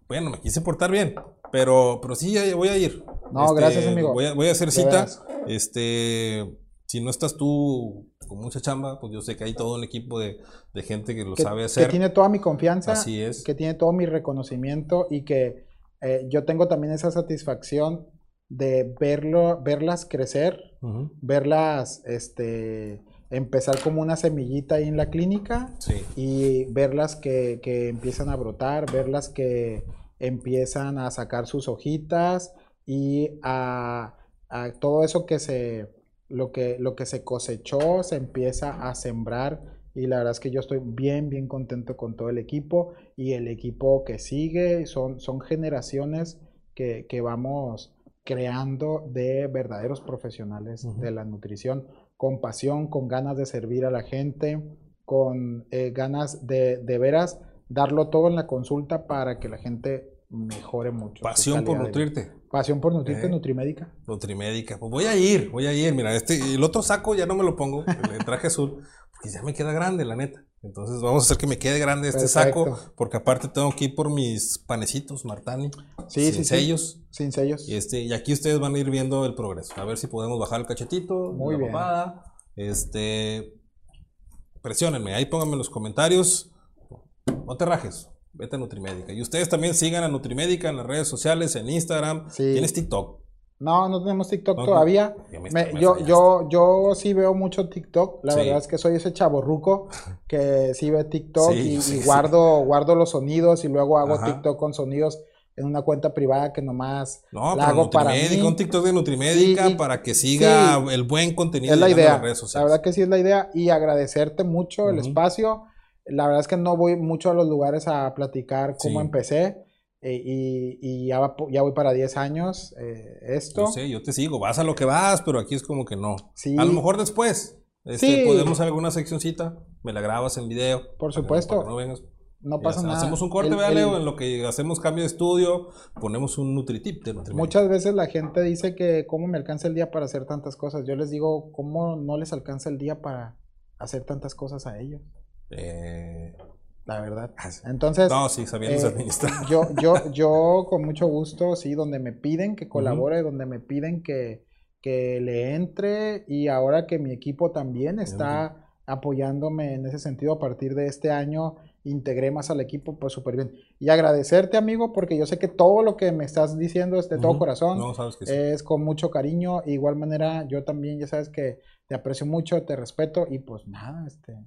bueno, me quise portar bien. Pero, pero sí, ya voy a ir. No, gracias, amigo. Voy a, voy a hacer cita. Este, si no estás tú con mucha chamba, pues yo sé que hay todo un equipo de, de gente que lo que, sabe que hacer. tiene toda mi confianza, Así es. que tiene todo mi reconocimiento y que eh, yo tengo también esa satisfacción de verlo, verlas crecer, verlas este, empezar como una semillita ahí en la clínica Sí. y verlas que, que empiezan a brotar, verlas que empiezan a sacar sus hojitas y a, a todo eso que se lo que lo que se cosechó se empieza a sembrar y la verdad es que yo estoy bien bien contento con todo el equipo y el equipo que sigue son son generaciones que, que vamos creando de verdaderos profesionales de la nutrición con pasión con ganas de servir a la gente con eh, ganas de, de veras darlo todo en la consulta para que la gente mejore mucho. Pasión por nutrirte. Pasión por nutrirte, Eh. Nutrimédica. Nutrimédica. Pues voy a ir, voy a ir. Mira, este, el otro saco ya no me lo pongo, el traje azul, porque ya me queda grande, la neta. Entonces vamos a hacer que me quede grande este Perfecto. saco, porque aparte tengo que ir por mis panecitos, Martani, Sí, sin sí, sí. sellos. Sin sellos. Y, este, y aquí ustedes van a ir viendo el progreso. A ver si podemos bajar el cachetito, Muy la bien. papada. Este, presionenme, ahí pónganme en los comentarios. No te rajes, vete a Nutrimédica. Y ustedes también sigan a Nutrimédica en las redes sociales, en Instagram. Sí. Tienes TikTok. No, no tenemos TikTok No, todavía. Me- yo, yo, yo sí veo mucho TikTok. La Sí. verdad es que soy ese chaborruco que sí ve TikTok Sí, y, sí, guardo, guardo los sonidos y luego hago Ajá. TikTok con sonidos en una cuenta privada que nomás No, la hago para mí. un TikTok de Nutrimédica y- para que siga el buen contenido Es la idea. las redes La sociales. verdad que sí es la idea y agradecerte mucho el espacio. La verdad es que no voy mucho a los lugares a platicar cómo empecé eh, y, y ya, va po- ya voy para 10 años eh, esto. Yo sé, yo te sigo, vas a lo que vas, pero aquí es como que no. Sí. A lo mejor después. Este, Sí. Podemos alguna seccioncita, me la grabas en video. Por supuesto. para que no vengas. No pasa nada. Hacemos un corte, el- Leo, en lo que hacemos cambio de estudio, ponemos un Nutritip de. Muchas veces la gente dice que cómo me alcanza el día para hacer tantas cosas. Yo les digo, ¿cómo no les alcanza el día para hacer tantas cosas a ellos? Eh, La verdad. ah. Entonces, no, sí, sabiendo eh, administrar. yo, yo, yo con mucho gusto, sí, donde me piden que colabore, donde me piden que, que le entre y ahora que mi equipo también está apoyándome en ese sentido a partir de este año, integré más al equipo, pues súper bien. Y agradecerte, amigo, porque yo sé que todo lo que me estás diciendo es de todo corazón. No, sabes que sí. Es con mucho cariño. De igual manera, yo también, ya sabes que te aprecio mucho, te respeto y pues nada, este.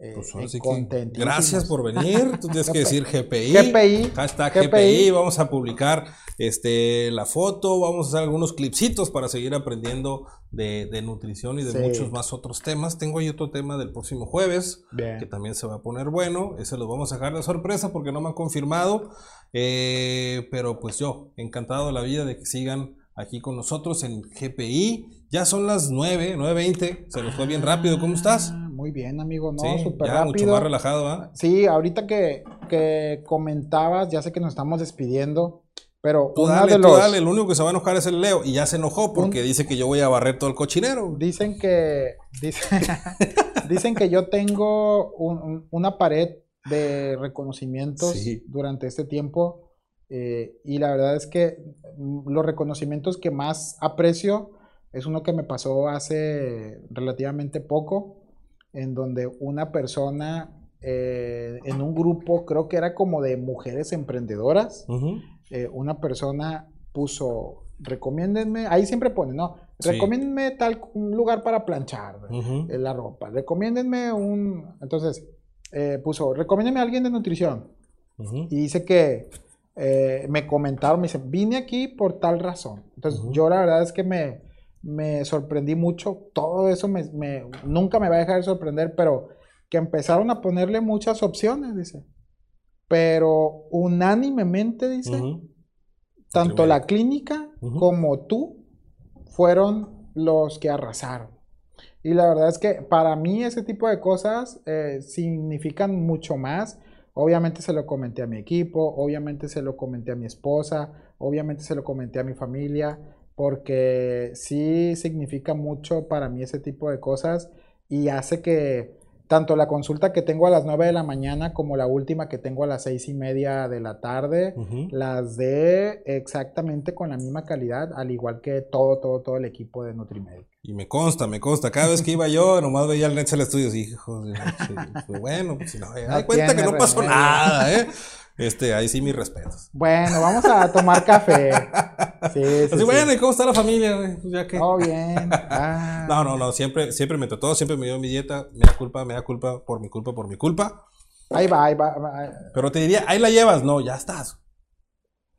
Eh, Pues ahora sí que contentísimos. gracias por venir. Tú tienes que decir GPI. GPI. Hashtag GPI. GPI. Vamos a publicar este, la foto. Vamos a hacer algunos clipsitos para seguir aprendiendo de, de nutrición y de Sí. muchos más otros temas. Tengo ahí otro tema del próximo jueves que también se va a poner bueno. Ese lo vamos a dejar de sorpresa porque no me han confirmado. Eh, pero pues yo, encantado de la vida de que sigan aquí con nosotros en GPI. Ya son las 9, 9.20. Se nos fue bien rápido. ¿Cómo estás? Ah, Muy bien, amigo, no, Sí, súper mucho rápido. más relajado, ¿ah? Sí, ahorita que, que comentabas, ya sé que nos estamos despidiendo, pero Tú dale, de tú dale, el único que se va a enojar es el Leo y ya se enojó porque dice que yo voy a barrer todo el cochinero. dicen que dicen, dicen que yo tengo un- un- una pared de reconocimientos Sí. durante este tiempo eh, y la verdad es que mm, los reconocimientos que más aprecio es uno que me pasó hace relativamente poco, en donde una persona eh, en un grupo, creo que era como de mujeres emprendedoras, eh, una persona puso, recomiéndenme, ahí siempre pone, ¿no? Sí. recomiéndenme tal un lugar para planchar eh, la ropa, recomiéndenme un... Entonces, puso, recomiéndenme a alguien de nutrición. Y dice que me comentaron, me dicen, vine aquí por tal razón. Entonces, yo la verdad es que me, me sorprendí mucho. Todo eso me, me- nunca me va a dejar de sorprender, pero que empezaron a ponerle muchas opciones, dice. Pero unánimemente, dice, tanto la clínica como tú fueron los que arrasaron. Y la verdad es que para mí ese tipo de cosas eh, significan mucho más. Obviamente se lo comenté a mi equipo, obviamente se lo comenté a mi esposa, obviamente se lo comenté a mi familia, porque sí significa mucho para mí ese tipo de cosas y hace que tanto la consulta que tengo a las 9 de la mañana como la última que tengo a las seis y media de la tarde, las de exactamente con la misma calidad, al igual que todo, todo, todo el equipo de Nutrimedic. Y me consta, me consta. Cada vez que iba yo, nomás veía el Netsel Studios y hijo de bueno, pues si no, me No cuenta que no pasó remedio. nada, ¿eh? Este, ahí sí mis respetos. Bueno, vamos a tomar café. Sí, sí, Así, sí. bueno, ¿y cómo está la familia? Pues ya que. Todo bien. Ah. No, no, no, siempre, siempre me trató, siempre me dio mi dieta, me da culpa, me da culpa, por mi culpa, por mi culpa. Ahí va, ahí va. va. Pero te diría, ahí la llevas, no, ya estás.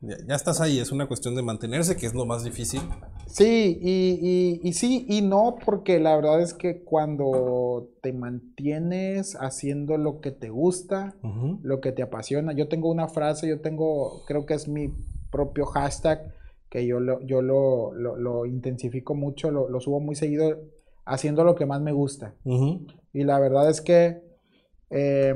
Ya, ya estás ahí, es una cuestión de mantenerse, que es lo más difícil. Sí, y, y- y sí y no, porque la verdad es que cuando te mantienes haciendo lo que te gusta, lo que te apasiona. Yo tengo una frase, yo tengo, creo que es mi propio hashtag, que yo lo, yo lo, lo- lo intensifico mucho, lo, lo subo muy seguido, haciendo lo que más me gusta. Y la verdad es que eh,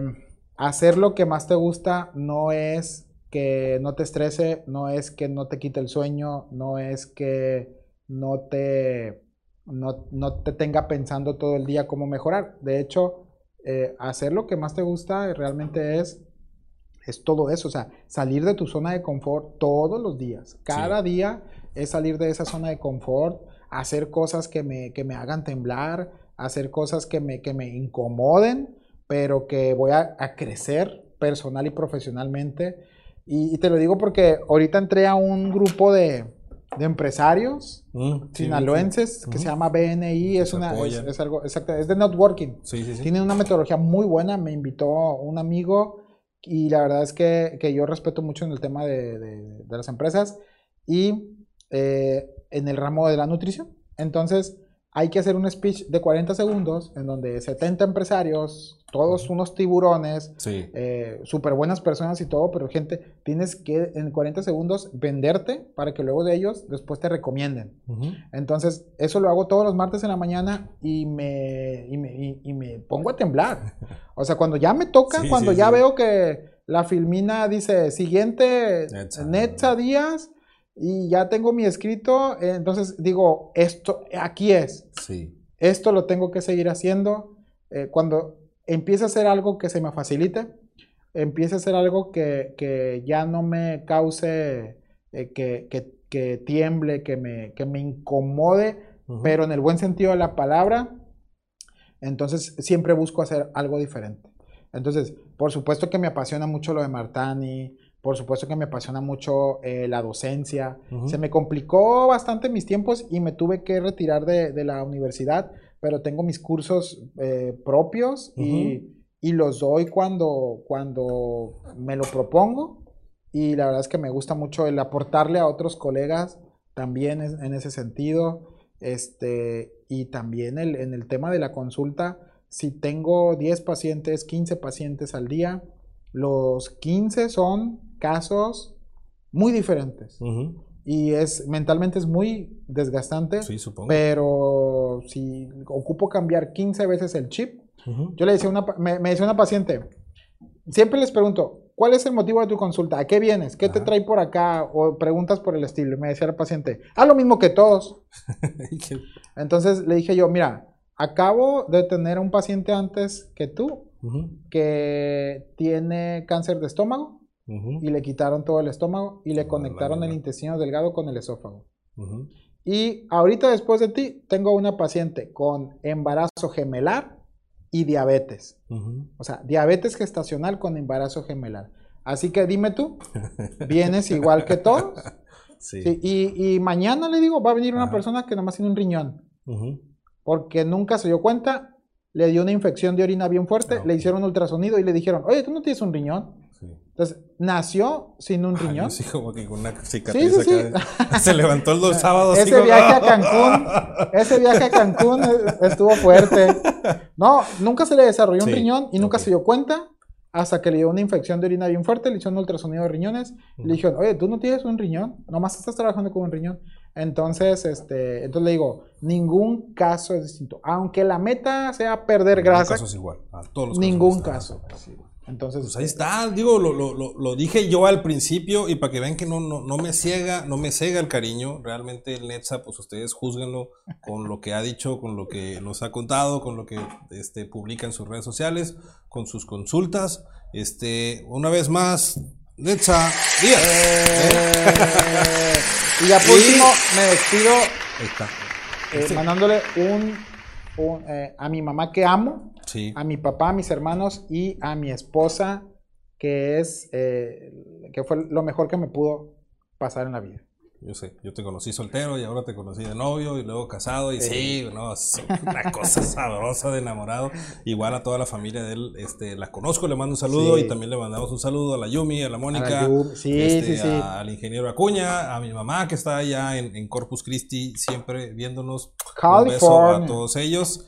hacer lo que más te gusta no es que no te estrese, no es que no te quite el sueño, no es que no te, no, no te tenga pensando todo el día cómo mejorar. De hecho, eh, hacer lo que más te gusta realmente es, es todo eso, o sea, salir de tu zona de confort todos los días. Cada día es salir de esa zona de confort, hacer cosas que me, que me hagan temblar, hacer cosas que me, que me incomoden, pero que voy a, a crecer personal y profesionalmente. Y, y te lo digo porque ahorita entré a un grupo de, de empresarios Mm, sí, sinaloenses que se llama BNI, es, una, es, algo, exacto, es de networking. Sí. Tienen una metodología muy buena, me invitó un amigo y la verdad es que, que yo respeto mucho en el tema de, de- de las empresas y eh, en el ramo de la nutrición. Entonces hay que hacer un speech de 40 segundos en donde 70 empresarios, todos unos tiburones, Sí. eh, súper buenas personas y todo, pero gente, tienes que en 40 segundos venderte para que luego de ellos después te recomienden. Entonces, eso lo hago todos los martes en la mañana y me, y me, y- y me pongo a temblar. O sea, cuando ya me toca, Sí, cuando sí, ya veo que la filmina dice siguiente. Netza Díaz y ya tengo mi escrito, entonces digo, esto, aquí es, Sí. esto lo tengo que seguir haciendo. Eh, cuando empiece a hacer algo que se me facilite, empiece a hacer algo que, que ya no me cause, eh, que, que- que tiemble, que me, que me incomode, pero en el buen sentido de la palabra, entonces siempre busco hacer algo diferente. Entonces, por supuesto que me apasiona mucho lo de Martani, por supuesto que me apasiona mucho eh, la docencia. Se me complicó bastante mis tiempos y me tuve que retirar de, de la universidad, pero tengo mis cursos eh, propios y, y los doy cuando, cuando me lo propongo. Y la verdad es que me gusta mucho el aportarle a otros colegas también es- en ese sentido. Este, y también el- en el tema de la consulta, si tengo 10 pacientes, 15 pacientes al día, los 15 son casos muy diferentes. Ujú. Y es mentalmente es muy desgastante, Sí, supongo. pero si ocupo cambiar 15 veces el chip, Ujú. yo le decía a una, me, me decía una paciente, siempre les pregunto, ¿cuál es el motivo de tu consulta? ¿A qué vienes? ¿Qué te Ajá. trae por acá? O preguntas por el estilo. Y me decía la paciente, ah, lo mismo que todos. Entonces le dije yo, mira, acabo de tener un paciente antes que tú Ujú. que tiene cáncer de estómago Y le quitaron todo el estómago y le conectaron el intestino delgado con el esófago. Y ahorita después de ti, tengo una paciente con embarazo gemelar y diabetes. O sea, diabetes gestacional con embarazo gemelar. Así que dime tú, ¿vienes igual que todos? Sí. Sí, y, y mañana le digo, va a venir una Ajá. persona que nomás tiene un riñón, porque nunca se dio cuenta, le dio una infección de orina bien fuerte, Ah, le hicieron ultrasonido y le dijeron, oye, tú no tienes un riñón. Entonces, nació sin un Ay, riñón. sí, como que con una cicatriz Sí, sí, acá. Se levantó el dos sábados. Ese viaje a Cancún, ese viaje a Cancún estuvo fuerte. No, nunca se le desarrolló un riñón y nunca se dio cuenta hasta que le dio una infección de orina bien fuerte, le hicieron un ultrasonido de riñones le dijeron, oye, tú no tienes un riñón, nomás estás trabajando con un riñón. Entonces, este, entonces le digo, ningún caso es distinto. Aunque la meta sea perder Ningún grasa, caso es igual. A todos los ningún casos caso. Entonces, Pues ahí está, digo, lo, lo- lo- lo dije yo al principio y para que vean que no, no, no me ciega, no me cega el cariño, realmente el Netza, pues ustedes juzguenlo con lo que ha dicho, con lo que nos ha contado, con lo que este, publica en sus redes sociales, con sus consultas. Este, una vez más, Netza, Díaz. eh, y ya por último, me despido eh, Este- mandándole un, un, eh, a mi mamá que amo, Sí. a mi papá, a mis hermanos y a mi esposa, que es eh, que fue lo mejor que me pudo pasar en la vida. Yo sé, yo te conocí soltero y ahora te conocí de novio y luego casado y sí, no, es una cosa sabrosa de enamorado. Igual a toda la familia de él, este, la conozco, le mando un saludo Sí. y también le mandamos un saludo a la Yumi, a la Mónica, A la sí, este, sí, sí. al ingeniero Acuña, a mi mamá que está allá en, en Corpus Christi siempre viéndonos. Un beso a California. todos ellos.